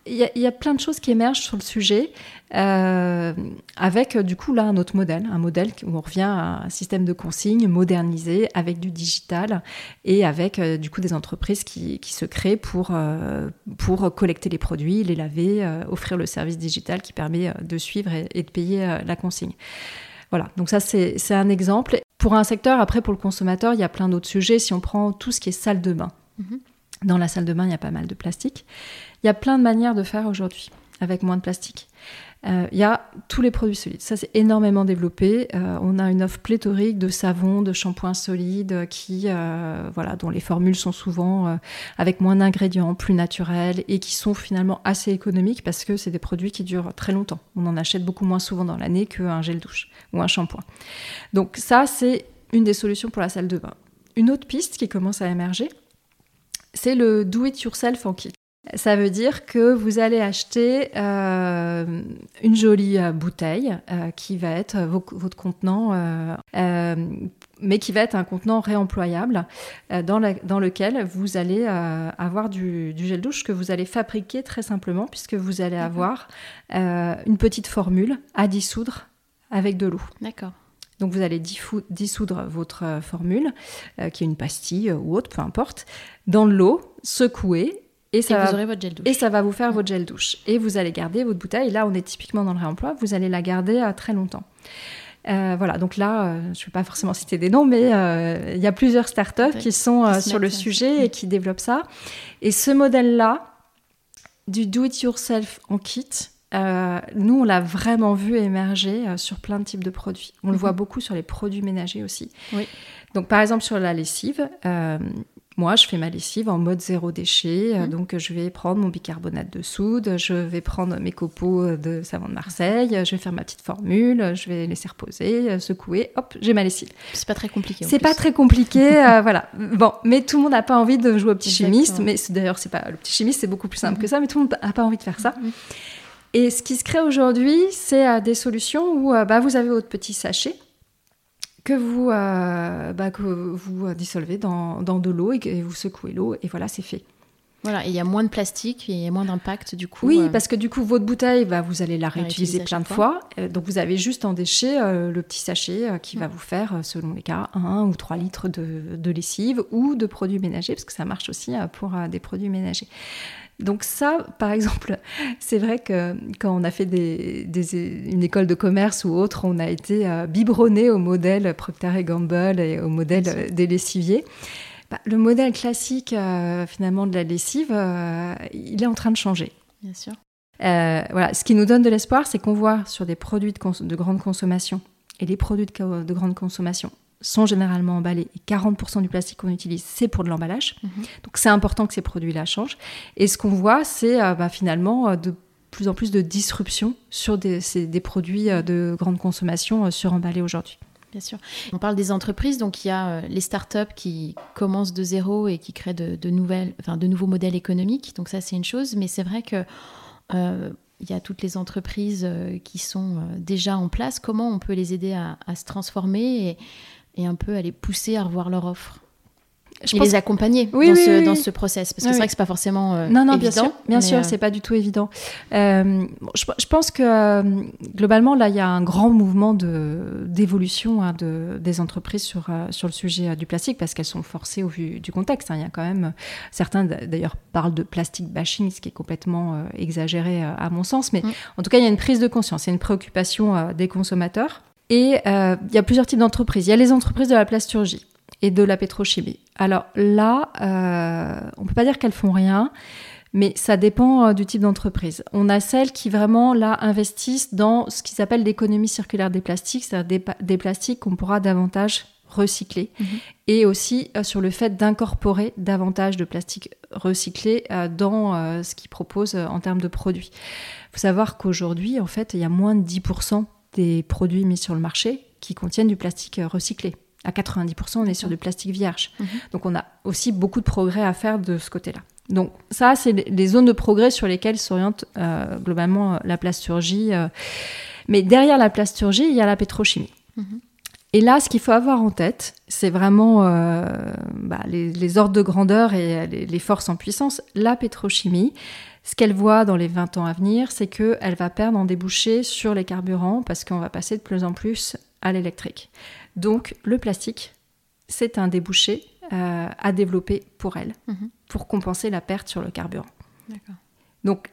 il y, a plein de choses qui émergent sur le sujet, euh, avec du coup là un autre modèle, un modèle où on revient à un système de consignes modernisé avec du digital et avec euh, du coup des entreprises qui, se créent pour, euh, pour collecter les produits, les laver, offrir le service digital qui permet de suivre et, de payer la consigne. Voilà, donc ça c'est un exemple. Pour un secteur, après pour le consommateur, il y a plein d'autres sujets. Si on prend tout ce qui est salle de bain, mhm. Dans la salle de bain, il y a pas mal de plastique. Il y a plein de manières de faire aujourd'hui avec moins de plastique. Euh, il y a tous les produits solides. Ça, c'est énormément développé. Euh, on a une offre pléthorique de savons, de shampoings solides, qui, euh, voilà, dont les formules sont souvent avec moins d'ingrédients, plus naturels et qui sont finalement assez économiques parce que c'est des produits qui durent très longtemps. On en achète beaucoup moins souvent dans l'année qu'un gel douche ou un shampoing. Donc ça, c'est une des solutions pour la salle de bain. Une autre piste qui commence à émerger, c'est le do it yourself en kit. Ça veut dire que vous allez acheter euh, une jolie euh, bouteille euh, qui va être votre contenant, mais qui va être un contenant réemployable dans, dans, lequel vous allez avoir du, du, gel douche que vous allez fabriquer très simplement puisque vous allez avoir une petite formule à dissoudre avec de l'eau. D'accord. Donc vous allez dissoudre votre formule, qui est une pastille ou autre, peu importe, dans l'eau, secouer et ça, va, vous aurez votre gel douche. Et ça va vous faire votre gel douche. Et vous allez garder votre bouteille. Là, on est typiquement dans le réemploi. Vous allez la garder à très longtemps. Euh, voilà, donc là, euh, je ne vais pas forcément citer des noms, mais euh, il y a plusieurs startups qui sont sur le sujet et qui développent ça. Et ce modèle-là, du do-it-yourself en kit, nous, on l'a vraiment vu émerger sur plein de types de produits. On le mhm. voit beaucoup sur les produits ménagers aussi. Oui. Donc, par exemple, sur la lessive, moi, je fais ma lessive en mode zéro déchet. Euh, mmh. Donc, je vais prendre mon bicarbonate de soude, je vais prendre mes copeaux de savon de Marseille, je vais faire ma petite formule, je vais laisser reposer, euh, secouer, hop, j'ai ma lessive. C'est pas très compliqué. C'est pas très compliqué, euh, voilà. Bon, mais tout le monde n'a pas envie de jouer au petit chimiste. Mais d'ailleurs, c'est pas le petit chimiste, c'est beaucoup plus simple que ça, mais tout le monde n'a pas envie de faire ça. Mmh. Et ce qui se crée aujourd'hui, c'est des solutions où bah, vous avez votre petit sachet que vous, euh, bah, que vous dissolvez dans, dans de l'eau et vous secouez l'eau et voilà, c'est fait. Voilà, il y a moins de plastique il y a moins d'impact du coup. Oui, euh, parce que du coup, votre bouteille, bah, vous allez la réutiliser plein de fois. Euh, donc, vous avez juste en déchet le petit sachet qui va vous faire, selon les cas, un ou trois litres de, de, lessive ou de produits ménagers, parce que ça marche aussi pour des produits ménagers. Donc ça, par exemple, c'est vrai que quand on a fait une école de commerce ou autre, on a été euh, biberonné au modèle Procter Gamble et au modèle des lessiviers. Bah, le modèle classique, euh, finalement, de la lessive, euh, il est en train de changer. Bien sûr. voilà, ce qui nous donne de l'espoir, c'est qu'on voit sur des produits de, grande consommation et les produits de grande consommation sont généralement emballés et 40% du plastique qu'on utilise, c'est pour de l'emballage. Mhm. Donc c'est important que ces produits-là changent. Et ce qu'on voit, c'est euh, bah, finalement euh, de plus en plus de disruption sur des, des produits euh, de grande consommation suremballés aujourd'hui. Bien sûr. On parle des entreprises, donc il y a les startups qui commencent de zéro et qui créent de, nouvelles, enfin, de nouveaux modèles économiques. Donc ça, c'est une chose. Mais c'est vrai que il y a toutes les entreprises qui sont déjà en place. Comment on peut les aider à, à se transformer et, et un peu à les pousser à revoir leur offre. Je et les accompagner dans, ce, dans ce process parce que c'est vrai que c'est pas forcément euh, non non bien sûr sûr euh, c'est pas du tout évident. Euh, je, pense que globalement là il y a un grand mouvement de d'évolution hein, de, des entreprises sur sur le sujet du plastique parce qu'elles sont forcées au vu du contexte hein. il y a quand même certains d'ailleurs parlent de plastic bashing ce qui est complètement exagéré à mon sens mais mm. en tout cas il y a une prise de conscience il y a une préoccupation des consommateurs et euh, il y a plusieurs types d'entreprises. Il y a les entreprises de la plasturgie et de la pétrochimie. Alors là, euh, on ne peut pas dire qu'elles font rien, Mais ça dépend du type d'entreprise. On a celles qui vraiment là investissent dans ce qu'ils appellent l'économie circulaire des plastiques, c'est-à-dire des, plastiques qu'on pourra davantage recycler mhm. et aussi sur le fait d'incorporer davantage de plastique recyclé dans ce qu'ils proposent en termes de produits. Il faut savoir qu'aujourd'hui, en fait, il y a moins de 10% des produits mis sur le marché qui contiennent du plastique euh, recyclé. À 90%, on est sur du plastique vierge. Mhm. Donc on a aussi beaucoup de progrès à faire de ce côté-là. Donc ça, c'est les zones de progrès sur lesquelles s'oriente euh, globalement euh, la plasturgie. Mais derrière la plasturgie, il y a la pétrochimie. Mhm. Et là, ce qu'il faut avoir en tête, c'est vraiment bah, les, ordres de grandeur et les, forces en puissance. La pétrochimie, ce qu'elle voit dans les 20 ans à venir, c'est qu'elle va perdre en débouchés sur les carburants parce qu'on va passer de plus en plus à l'électrique. Donc le plastique, c'est un débouché euh, à développer pour elle, mhm. pour compenser la perte sur le carburant. Donc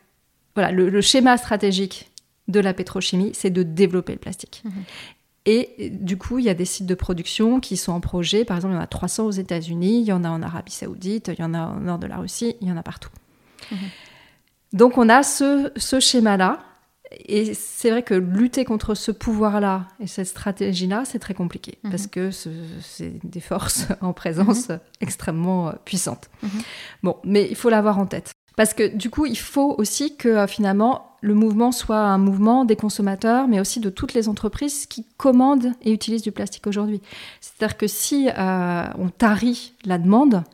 voilà, le, schéma stratégique de la pétrochimie, c'est de développer le plastique. Mhm. Et du coup, il y a des sites de production qui sont en projet. Par exemple, il y en a 300 aux États-Unis, il y en a en Arabie Saoudite, il y en a au nord de la Russie, il y en a partout. Mhm. Donc on a ce, schéma-là. Et c'est vrai que lutter contre ce pouvoir-là et cette stratégie-là, c'est très compliqué mhm. parce que c'est des forces en présence mhm. extrêmement euh, puissantes. Mhm. Bon, mais il faut l'avoir en tête. Parce que du coup, il faut aussi que euh, finalement le mouvement soit un mouvement des consommateurs, mais aussi de toutes les entreprises qui commandent et utilisent du plastique aujourd'hui. C'est-à-dire que si euh, on tarit la demande,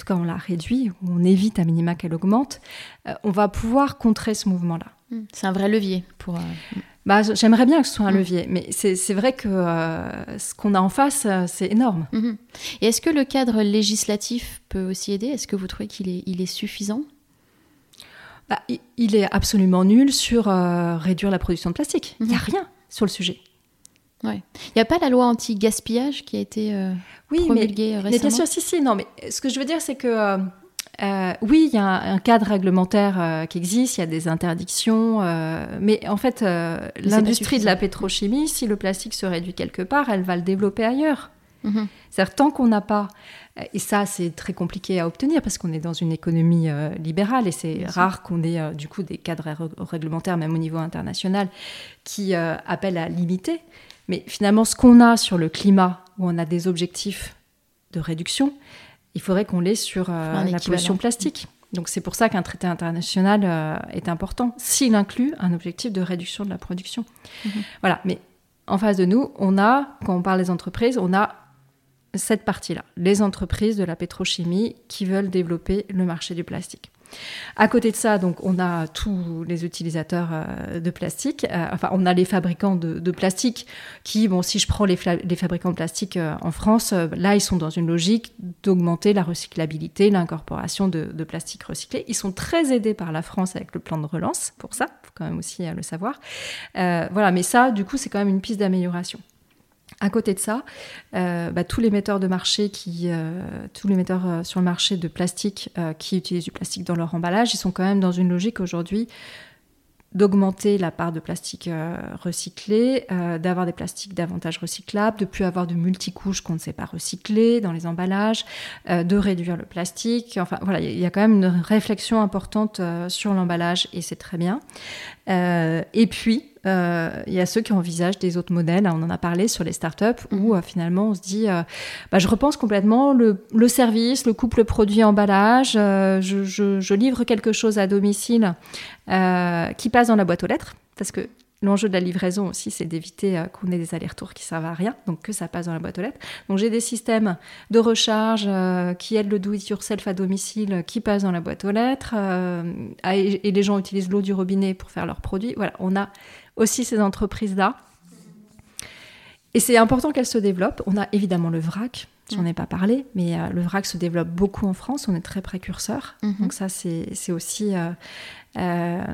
tout cas on la réduit, ou on évite à minima qu'elle augmente, euh, on va pouvoir contrer ce mouvement-là. Hmm. C'est un vrai levier pour... Euh, bah, J'aimerais bien que ce soit un hmm. levier, mais c'est vrai que euh, ce qu'on a en face, c'est énorme. Hmm. Et est-ce que le cadre législatif peut aussi aider? Est-ce que vous trouvez qu'il est, il est suffisant? Bah, il est absolument nul sur réduire la production de plastique. Il n'y a rien sur le sujet. Ouais. Il n'y a pas la loi anti-gaspillage qui a été euh, oui, promulguée mais, récemment mais bien sûr, si, si. Non, mais ce que je veux dire, c'est que euh, euh, oui, il y a un, cadre réglementaire qui existe, il y a des interdictions, mais en fait, l'industrie de la pétrochimie, si le plastique se réduit quelque part, elle va le développer ailleurs. Mhm. C'est-à-dire tant qu'on n'a pas, et ça c'est très compliqué à obtenir parce qu'on est dans une économie libérale et c'est rare qu'on ait du coup des cadres réglementaires, même au niveau international, qui appellent à limiter. Mais finalement, ce qu'on a sur le climat, où on a des objectifs de réduction, il faudrait qu'on l'ait sur euh, la pollution plastique. Donc c'est pour ça qu'un traité international euh, est important, s'il inclut un objectif de réduction de la production. Mhm. Voilà, mais en face de nous, on a, quand on parle des entreprises, on a cette partie-là, les entreprises de la pétrochimie qui veulent développer le marché du plastique. À côté de ça, donc, on a tous les utilisateurs euh, de plastique. Euh, enfin, on a les fabricants de, plastique qui, bon, si je prends les, fabricants de plastique euh, en France, là, ils sont dans une logique d'augmenter la recyclabilité, l'incorporation de, plastique recyclé. Ils sont très aidés par la France avec le plan de relance pour ça, faut quand même aussi le savoir. voilà, mais ça, du coup, c'est quand même une piste d'amélioration. À côté de ça, euh, bah, tous les metteurs de marché euh, tous les euh, sur le marché de plastique qui utilisent du plastique dans leur emballage, ils sont quand même dans une logique aujourd'hui d'augmenter la part de plastique recyclé, d'avoir des plastiques davantage recyclables, de plus avoir de multicouches qu'on ne sait pas recycler dans les emballages, de réduire le plastique. Enfin voilà, il y a quand même une réflexion importante sur l'emballage et c'est très bien. et puis euh, il y a ceux qui envisagent des autres modèles. On en a parlé sur les startups où mhm. euh, finalement on se dit euh, bah, je repense complètement le, service, le couple produit-emballage. Je, je, livre quelque chose à domicile qui passe dans la boîte aux lettres parce que L'enjeu de la livraison aussi, c'est d'éviter qu'on ait des allers-retours qui servent à rien, donc que ça passe dans la boîte aux lettres. Donc j'ai des systèmes de recharge qui aident le do-it-yourself à domicile, qui passent dans la boîte aux lettres, et les gens utilisent l'eau du robinet pour faire leurs produits. Voilà, on a aussi ces entreprises-là. Et c'est important qu'elles se développent. On a évidemment le vrac, j'en ai pas parlé, mais euh, le vrac se développe beaucoup en France, on est très précurseur. Mhm. Donc ça, c'est aussi euh, euh,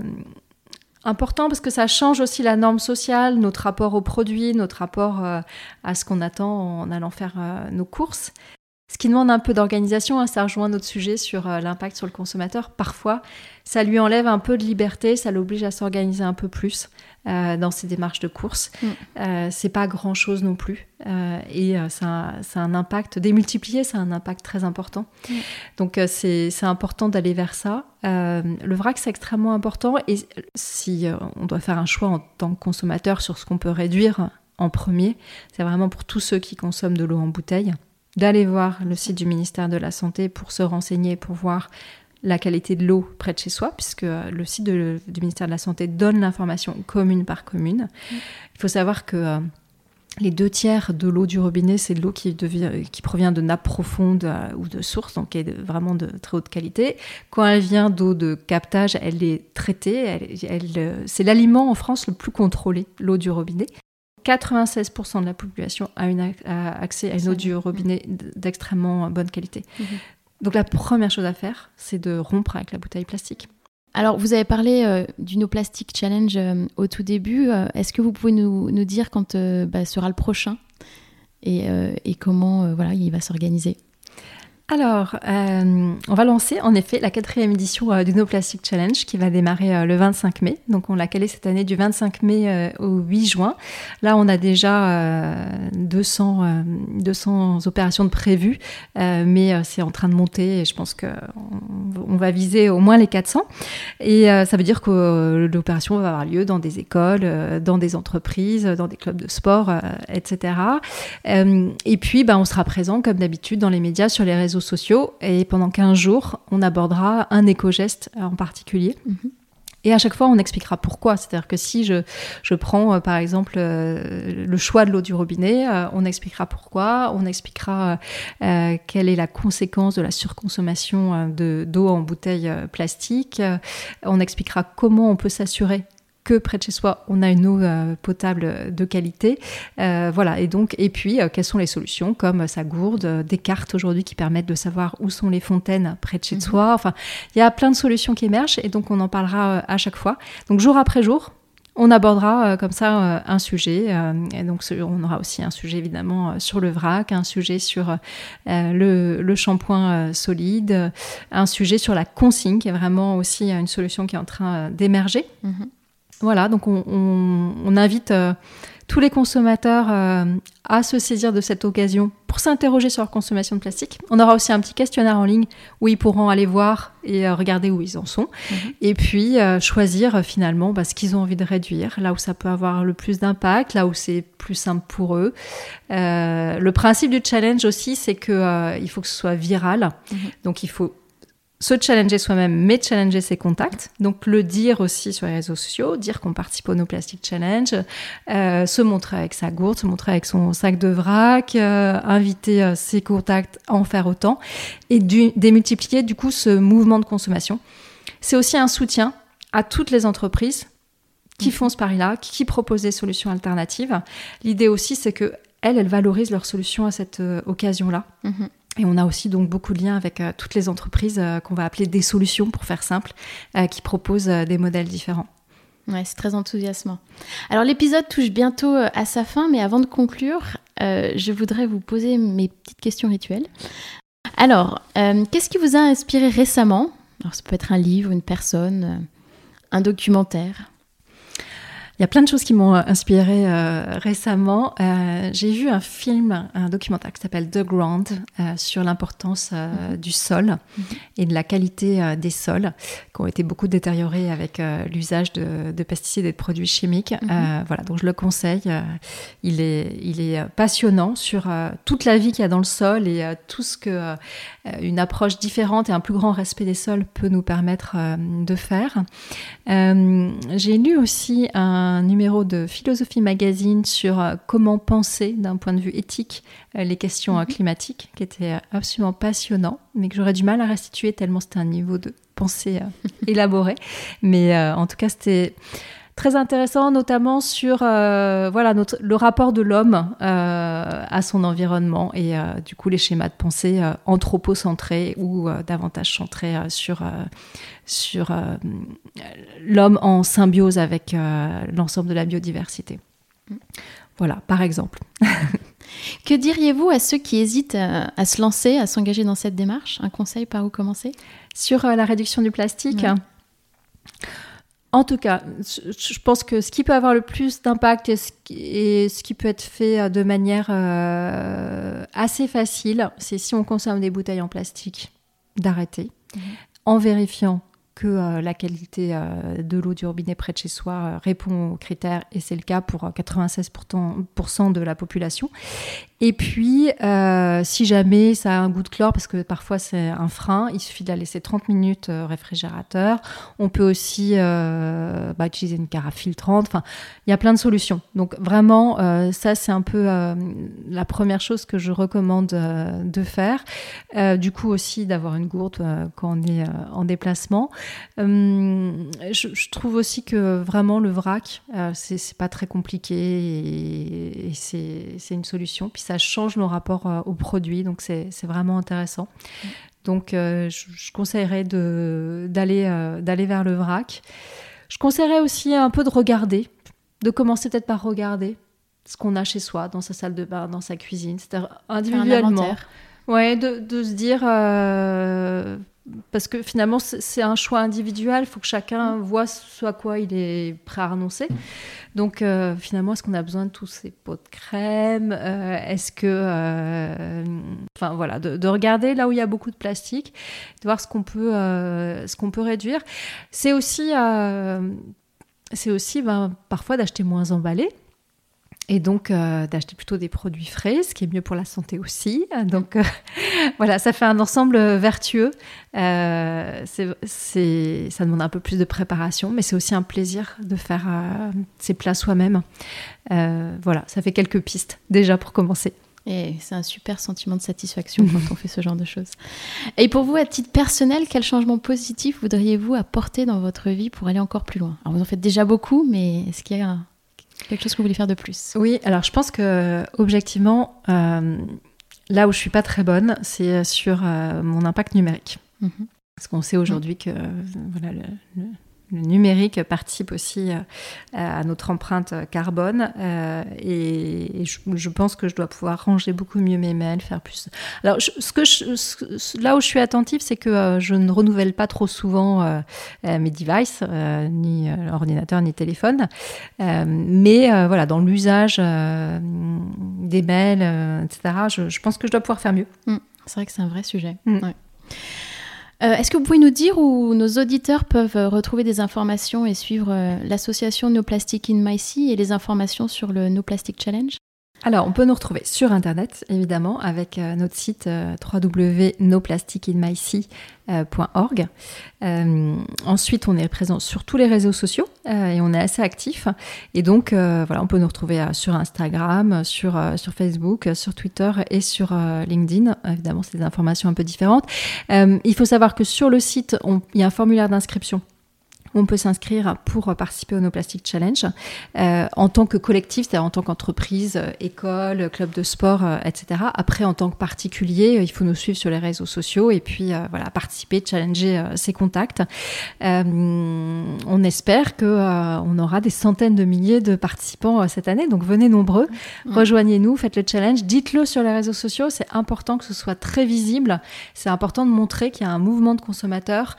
important parce que ça change aussi la norme sociale, notre rapport aux produits, notre rapport à ce qu'on attend en allant faire nos courses. Ce qui demande un peu d'organisation, hein, ça rejoint notre sujet sur l'impact sur le consommateur. Parfois, ça lui enlève un peu de liberté, ça l'oblige à s'organiser un peu plus. Euh, dans ces démarches de course. Mm. Euh, c'est pas grand chose non plus. Euh, et ça, a un impact démultiplié, ça a un impact très important. Mm. Donc c'est important d'aller vers ça. le vrac, c'est extrêmement important. Et si on doit faire un choix en tant que consommateur sur ce qu'on peut réduire en premier, c'est vraiment pour tous ceux qui consomment de l'eau en bouteille, d'aller voir le site du ministère de la Santé pour se renseigner, pour voir la qualité de l'eau près de chez soi, puisque le site du ministère de la Santé donne l'information commune par commune. Mm. Il faut savoir que euh, les deux tiers de l'eau du robinet, c'est de l'eau qui, qui, provient de nappes profondes euh, ou de sources, donc qui est vraiment de très haute qualité. Quand elle vient d'eau de captage, elle est traitée. Euh, c'est l'aliment en France le plus contrôlé, l'eau du robinet. 96% de la population a, une, accès à une eau du robinet d'extrêmement bonne qualité. Mhm. Donc la première chose à faire, c'est de rompre avec la bouteille plastique. Alors, vous avez parlé euh, du No Plastic Challenge euh, au tout début. Euh, est-ce que vous pouvez nous, dire quand bah, sera le prochain et, et comment voilà, il va s'organiser? Alors, euh, on va lancer en effet la quatrième édition euh, du No Plastic Challenge qui va démarrer euh, le 25 mai. Donc, on l'a calé cette année du 25 mai au 8 juin. Là, on a déjà 200, 200 opérations de prévues, mais c'est en train de monter et je pense qu'on on va viser au moins les 400. Et ça veut dire que l'opération va avoir lieu dans des écoles, dans des entreprises, dans des clubs de sport, etc. et puis, bah, on sera présent comme d'habitude dans les médias, sur les réseaux sociaux et pendant 15 jours, on abordera un éco-geste en particulier. Mhm. Et à chaque fois, on expliquera pourquoi. C'est-à-dire que si je, je prends, euh, par exemple, euh, le choix de l'eau du robinet, euh, on expliquera pourquoi, on expliquera quelle est la conséquence de la surconsommation d'eau en bouteille plastique, on expliquera comment on peut s'assurer que près de chez soi, on a une eau euh, potable de qualité. Euh, voilà, et donc, et puis, euh, quelles sont les solutions comme sa gourde, des cartes aujourd'hui qui permettent de savoir où sont les fontaines près de chez mhm. soi. Enfin, il y a plein de solutions qui émergent et donc on en parlera à chaque fois. Donc, jour après jour, on abordera comme ça un sujet. et donc, on aura aussi un sujet évidemment sur le vrac, un sujet sur le, shampoing solide, un sujet sur la consigne, qui est vraiment aussi une solution qui est en train d'émerger. Mhm. Voilà, donc on, invite euh, tous les consommateurs euh, à se saisir de cette occasion pour s'interroger sur leur consommation de plastique. On aura aussi un petit questionnaire en ligne où ils pourront aller voir et euh, regarder où ils en sont. Mhm. Et puis choisir finalement bah, ce qu'ils ont envie de réduire, là où ça peut avoir le plus d'impact, là où c'est plus simple pour eux. le principe du challenge aussi, c'est qu'il faut que ce soit viral. Mhm. Donc il faut se challenger soi-même, mais challenger ses contacts. Donc le dire aussi sur les réseaux sociaux, dire qu'on participe au No Plastic Challenge, euh, se montrer avec sa gourde, se montrer avec son sac de vrac, euh, inviter euh, ses contacts à en faire autant et démultiplier du coup ce mouvement de consommation. C'est aussi un soutien à toutes les entreprises qui font ce pari-là, qui proposent des solutions alternatives. L'idée aussi, c'est que elles, elles valorisent leurs solutions à cette occasion-là. Mm-hmm. Et on a aussi donc beaucoup de liens avec euh, toutes les entreprises euh, qu'on va appeler des solutions, pour faire simple, euh, qui proposent des modèles différents. Ouais, c'est très enthousiasmant. Alors l'épisode touche bientôt à sa fin, mais avant de conclure, je voudrais vous poser mes petites questions rituelles. Alors, qu'est-ce qui vous a inspiré récemment? Alors ça peut être un livre, une personne, un documentaire il y a plein de choses qui m'ont euh, inspiré euh, récemment. Euh, j'ai vu un film, un documentaire qui s'appelle The Ground sur l'importance mhm. du sol mhm. et de la qualité des sols qui ont été beaucoup détériorés avec l'usage de, pesticides et de produits chimiques. Mhm. voilà, donc je le conseille. il, est, il est passionnant sur toute la vie qu'il y a dans le sol et tout ce que une approche différente et un plus grand respect des sols peut nous permettre de faire. j'ai lu aussi un un numéro de Philosophie Magazine sur euh, comment penser d'un point de vue éthique euh, les questions euh, mhm. climatiques, qui était absolument passionnant, mais que j'aurais du mal à restituer tellement c'était un niveau de pensée élaboré. Mais en tout cas, c'était très intéressant, notamment sur euh, voilà notre, le rapport de l'homme euh, à son environnement et euh, du coup les schémas de pensée anthropocentrés ou davantage centrés sur sur l'homme en symbiose avec l'ensemble de la biodiversité. Voilà, par exemple. que diriez-vous à ceux qui hésitent à, se lancer, à s'engager dans cette démarche? Un conseil par où commencer? Sur la réduction du plastique? En tout cas, je pense que ce qui peut avoir le plus d'impact et, ce qui peut être fait euh, de manière euh, assez facile, c'est si on consomme des bouteilles en plastique, d'arrêter, mhm. en vérifiant que la qualité de l'eau du robinet près de chez soi répond aux critères, et c'est le cas pour 96% de la population. Et puis, euh, si jamais ça a un goût de chlore, parce que parfois c'est un frein, il suffit de la laisser 30 minutes au réfrigérateur. On peut aussi euh, bah, utiliser une carafe filtrante. Enfin, il y a plein de solutions. Donc vraiment, euh, ça c'est un peu la première chose que je recommande de faire. du coup aussi d'avoir une gourde quand on est en déplacement. Hum, je, trouve aussi que vraiment le vrac, c'est pas très compliqué et, c'est une solution. Ça change nos rapports euh, aux produits, donc c'est vraiment intéressant. Donc euh, je, conseillerais d'aller euh, d'aller vers le vrac. Je conseillerais aussi un peu de regarder, de commencer peut-être par regarder ce qu'on a chez soi, dans sa salle de bain, dans sa cuisine, c'est-à-dire individuellement. Ouais, de, de, se dire parce que finalement, c'est un choix individuel. Il faut que chacun voit ce à quoi il est prêt à renoncer. Donc, euh, finalement, est-ce qu'on a besoin de tous ces pots de crème euh, Est-ce que. Euh, enfin, voilà, de, regarder là où il y a beaucoup de plastique, de voir ce qu'on peut, ce qu'on peut réduire. C'est aussi. c'est aussi ben, parfois d'acheter moins emballé et donc euh, d'acheter plutôt des produits frais, ce qui est mieux pour la santé aussi. Donc euh, voilà, ça fait un ensemble vertueux. Euh, c'est, ça demande un peu plus de préparation, mais c'est aussi un plaisir de faire ses plats soi-même. voilà, ça fait quelques pistes déjà pour commencer. Et c'est un super sentiment de satisfaction quand on fait ce genre de choses. Et pour vous, à titre personnel, quel changement positif voudriez-vous apporter dans votre vie pour aller encore plus loin? Alors vous en faites déjà beaucoup, mais est-ce qu'il y a Quelque chose que vous voulez faire de plus Oui, alors je pense que objectivement, euh, là où je suis pas très bonne, c'est sur euh, mon impact numérique. Mhm. Parce qu'on sait aujourd'hui que voilà, le, le numérique participe aussi euh, à notre empreinte carbone euh, et, je, pense que je dois pouvoir ranger beaucoup mieux mes mails, faire plus. Alors, ce que je, là où je suis attentive, c'est que euh, je ne renouvelle pas trop souvent mes devices, ni ordinateur ni téléphone, mais voilà, dans l'usage des mails, etc. Je, pense que je dois pouvoir faire mieux. Mmh. C'est vrai que c'est un vrai sujet. Mmh. Euh, est-ce que vous pouvez nous dire où nos auditeurs peuvent euh, retrouver des informations et suivre euh, l'association No Plastic in My Sea et les informations sur le No Plastic Challenge? Alors, on peut nous retrouver sur Internet, évidemment, avec euh, notre site euh. Euh, ensuite, on est présent sur tous les réseaux sociaux et on est assez actif. Et donc, voilà, on peut nous retrouver sur Instagram, sur, sur Facebook, sur Twitter et sur LinkedIn. Évidemment, c'est des informations un peu différentes. il faut savoir que sur le site, il y a un formulaire d'inscription on peut s'inscrire pour participer au No Plastic Challenge euh, en tant que collectif, c'est-à-dire en tant qu'entreprise, euh, école, club de sport, euh, etc. Après, en tant que particulier, il faut nous suivre sur les réseaux sociaux et puis voilà participer, challenger ses contacts. on espère que on aura des centaines de milliers de participants cette année, donc venez nombreux, rejoignez-nous, faites le challenge, dites-le sur les réseaux sociaux. C'est important que ce soit très visible. C'est important de montrer qu'il y a un mouvement de consommateurs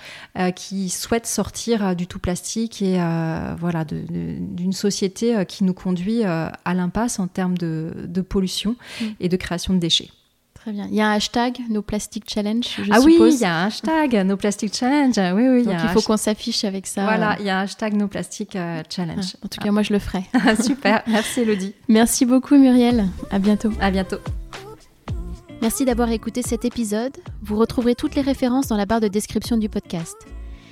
qui souhaitent sortir du tout plastique et euh, voilà d'une société euh, qui nous conduit euh, à l'impasse en termes de, pollution mm. et de création de déchets. Très bien. Il y a un hashtag No Plastic Challenge, je ah oui, il y a un hashtag No Plastic Challenge. Oui, oui. Donc il, faut qu'on s'affiche avec ça. Voilà, il y a un hashtag No Plastic Challenge. Ah, en tout cas, moi je le ferai. Super. Merci Elodie. Merci beaucoup Muriel. À bientôt. À bientôt. Merci d'avoir écouté cet épisode. Vous retrouverez toutes les références dans la barre de description du podcast.